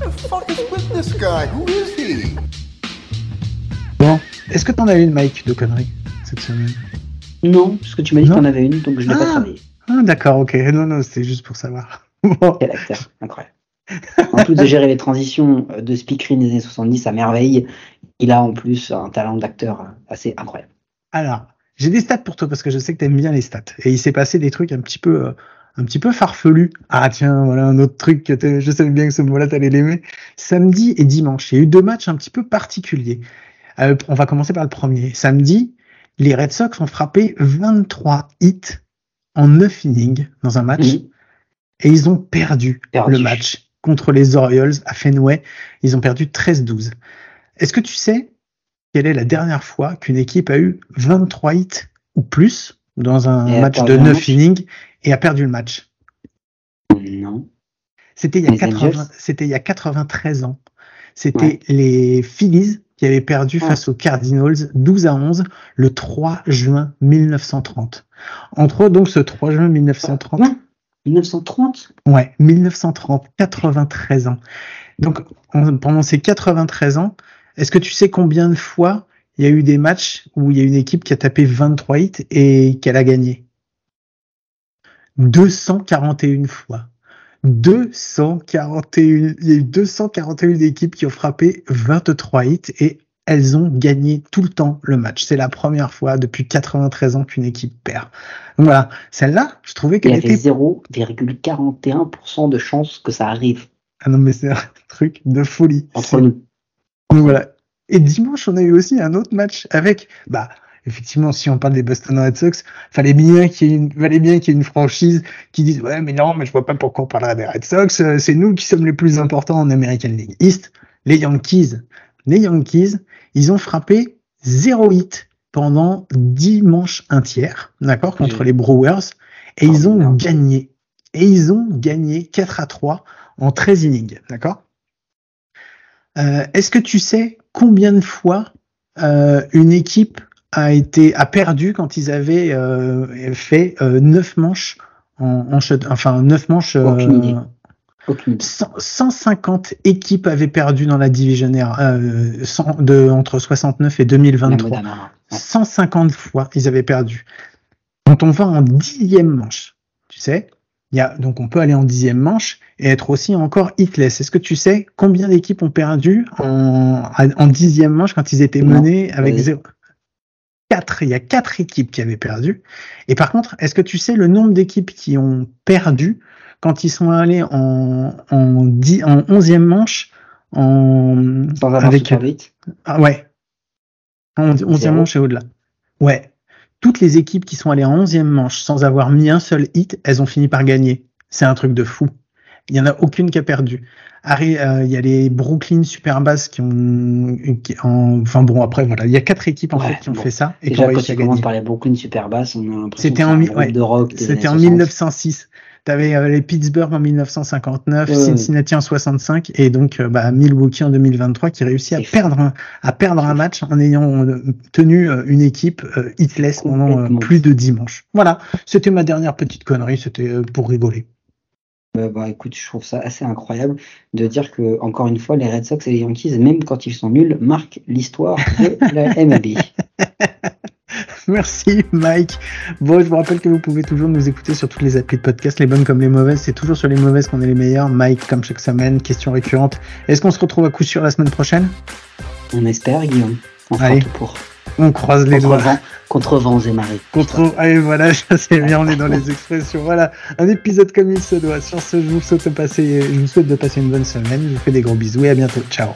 S1: the fuck is with this guy? Who is he? Bon, est-ce que t'en as une, Mike, de conneries cette semaine?
S3: Non, parce que tu m'as dit que t'en avais une, donc je l'ai pas ah. travaillé.
S1: Ah, d'accord, ok. Non, non, c'était juste pour savoir.
S3: Quel acteur, incroyable. en plus de gérer les transitions de speakerine des années 70 à merveille, il a en plus un talent d'acteur assez incroyable.
S1: Alors, j'ai des stats pour toi parce que je sais que tu aimes bien les stats. Et il s'est passé des trucs un petit peu, euh, un petit peu farfelus. Ah tiens, voilà un autre truc que je savais bien que ce mot-là t'allais l'aimer. Samedi et dimanche, il y a eu deux matchs un petit peu particuliers. Euh, on va commencer par le premier. Samedi, les Red Sox ont frappé 23 hits en 9 innings dans un match. Et ils ont perdu, perdu, le match contre les Orioles à Fenway. Ils ont perdu 13-12. Est-ce que tu sais quelle est la dernière fois qu'une équipe a eu 23 hits ou plus dans un match de 9 innings et a perdu le match?
S3: Non.
S1: C'était il, y a c'était il y a 93 ans. C'était les Phillies qui avaient perdu face aux Cardinals 12 à 11 le 3 juin 1930. Entre donc ce 3 juin 1930.
S3: 1930
S1: Ouais, 1930, 93 ans. Donc pendant ces 93 ans, est-ce que tu sais combien de fois il y a eu des matchs où il y a une équipe qui a tapé 23 hits et qu'elle a gagné? 241 fois. 241, il y a eu 241 équipes qui ont frappé 23 hits et elles ont gagné tout le temps le match. C'est la première fois depuis 93 ans qu'une équipe perd. Donc voilà, celle-là, je trouvais qu'elle était...
S3: Il y avait 0,41% de chance que ça arrive.
S1: Ah non, mais c'est un truc de folie.
S3: Entre nous
S1: voilà. Et dimanche, on a eu aussi un autre match avec, bah, effectivement, si on parle des Boston Red Sox, fallait bien qu'il y ait une, fallait bien qu'il y ait une franchise qui dise, ouais, mais non, mais je vois pas pourquoi on parlerait des Red Sox, euh, c'est nous qui sommes les plus importants en American League East. Les Yankees. Les Yankees, ils ont frappé zéro hit pendant dimanche un tiers, d'accord, contre les Brewers, et ils ont gagné. Et ils ont gagné 4 à 3 en 13 innings, d'accord? Euh, est-ce que tu sais combien de fois euh, une équipe a été a perdu quand ils avaient euh, fait neuf manches en, en enfin neuf manches
S3: Aucune
S1: 150 équipes avaient perdu dans la division euh, de, entre 69 et 2023. 150 fois, ils avaient perdu. Quand on va en dixième manche, tu sais, donc on peut aller en dixième manche et être aussi encore hitless. Est-ce que tu sais combien d'équipes ont perdu en, en dixième manche quand ils étaient menés avec zéro? Quatre. Il y a quatre équipes qui avaient perdu. Et par contre, est-ce que tu sais le nombre d'équipes qui ont perdu quand ils sont allés en en, dix, en onzième manche en
S3: avec vite.
S1: Ah ouais. En onzième manche et au-delà. Ouais toutes les équipes qui sont allées en 11e manche sans avoir mis un seul hit, elles ont fini par gagner. C'est un truc de fou. Il y en a aucune qui a perdu. Euh, il y a les Brooklyn Superbass qui ont, enfin bon après voilà, il y a quatre équipes en fait qui ont fait ça
S3: et Déjà, qui ont réussi à par les Brooklyn Superbass, on a l'impression
S1: c'était en, ouais, de rock. C'était en 1906. T'avais avais les Pittsburgh en 1959, Cincinnati en 65 et donc euh, bah, Milwaukee en 2023 qui réussit à perdre un, à perdre un match en ayant euh, tenu euh, une équipe hitless pendant plus de dimanches. Voilà, c'était ma dernière petite connerie, c'était pour rigoler.
S3: bah écoute, je trouve ça assez incroyable de dire que encore une fois les Red Sox et les Yankees, même quand ils sont nuls, marquent l'histoire de la MLB.
S1: Merci Mike. Bon, je vous rappelle que vous pouvez toujours nous écouter sur toutes les applis de podcast, les bonnes comme les mauvaises. C'est toujours sur les mauvaises qu'on est les meilleurs. Mike, comme chaque semaine, question récurrente. Est-ce qu'on se retrouve à coup sûr la semaine prochaine?
S3: On espère, Guillaume. On
S1: Allez. tout pour. On croise les doigts.
S3: contre vents et marées.
S1: Contre, allez, voilà, c'est bien, on est dans les expressions. Voilà, un épisode comme il se doit. Sur ce, je vous souhaite de passer, je vous souhaite de passer une bonne semaine. Je vous fais des gros bisous et à bientôt. Ciao.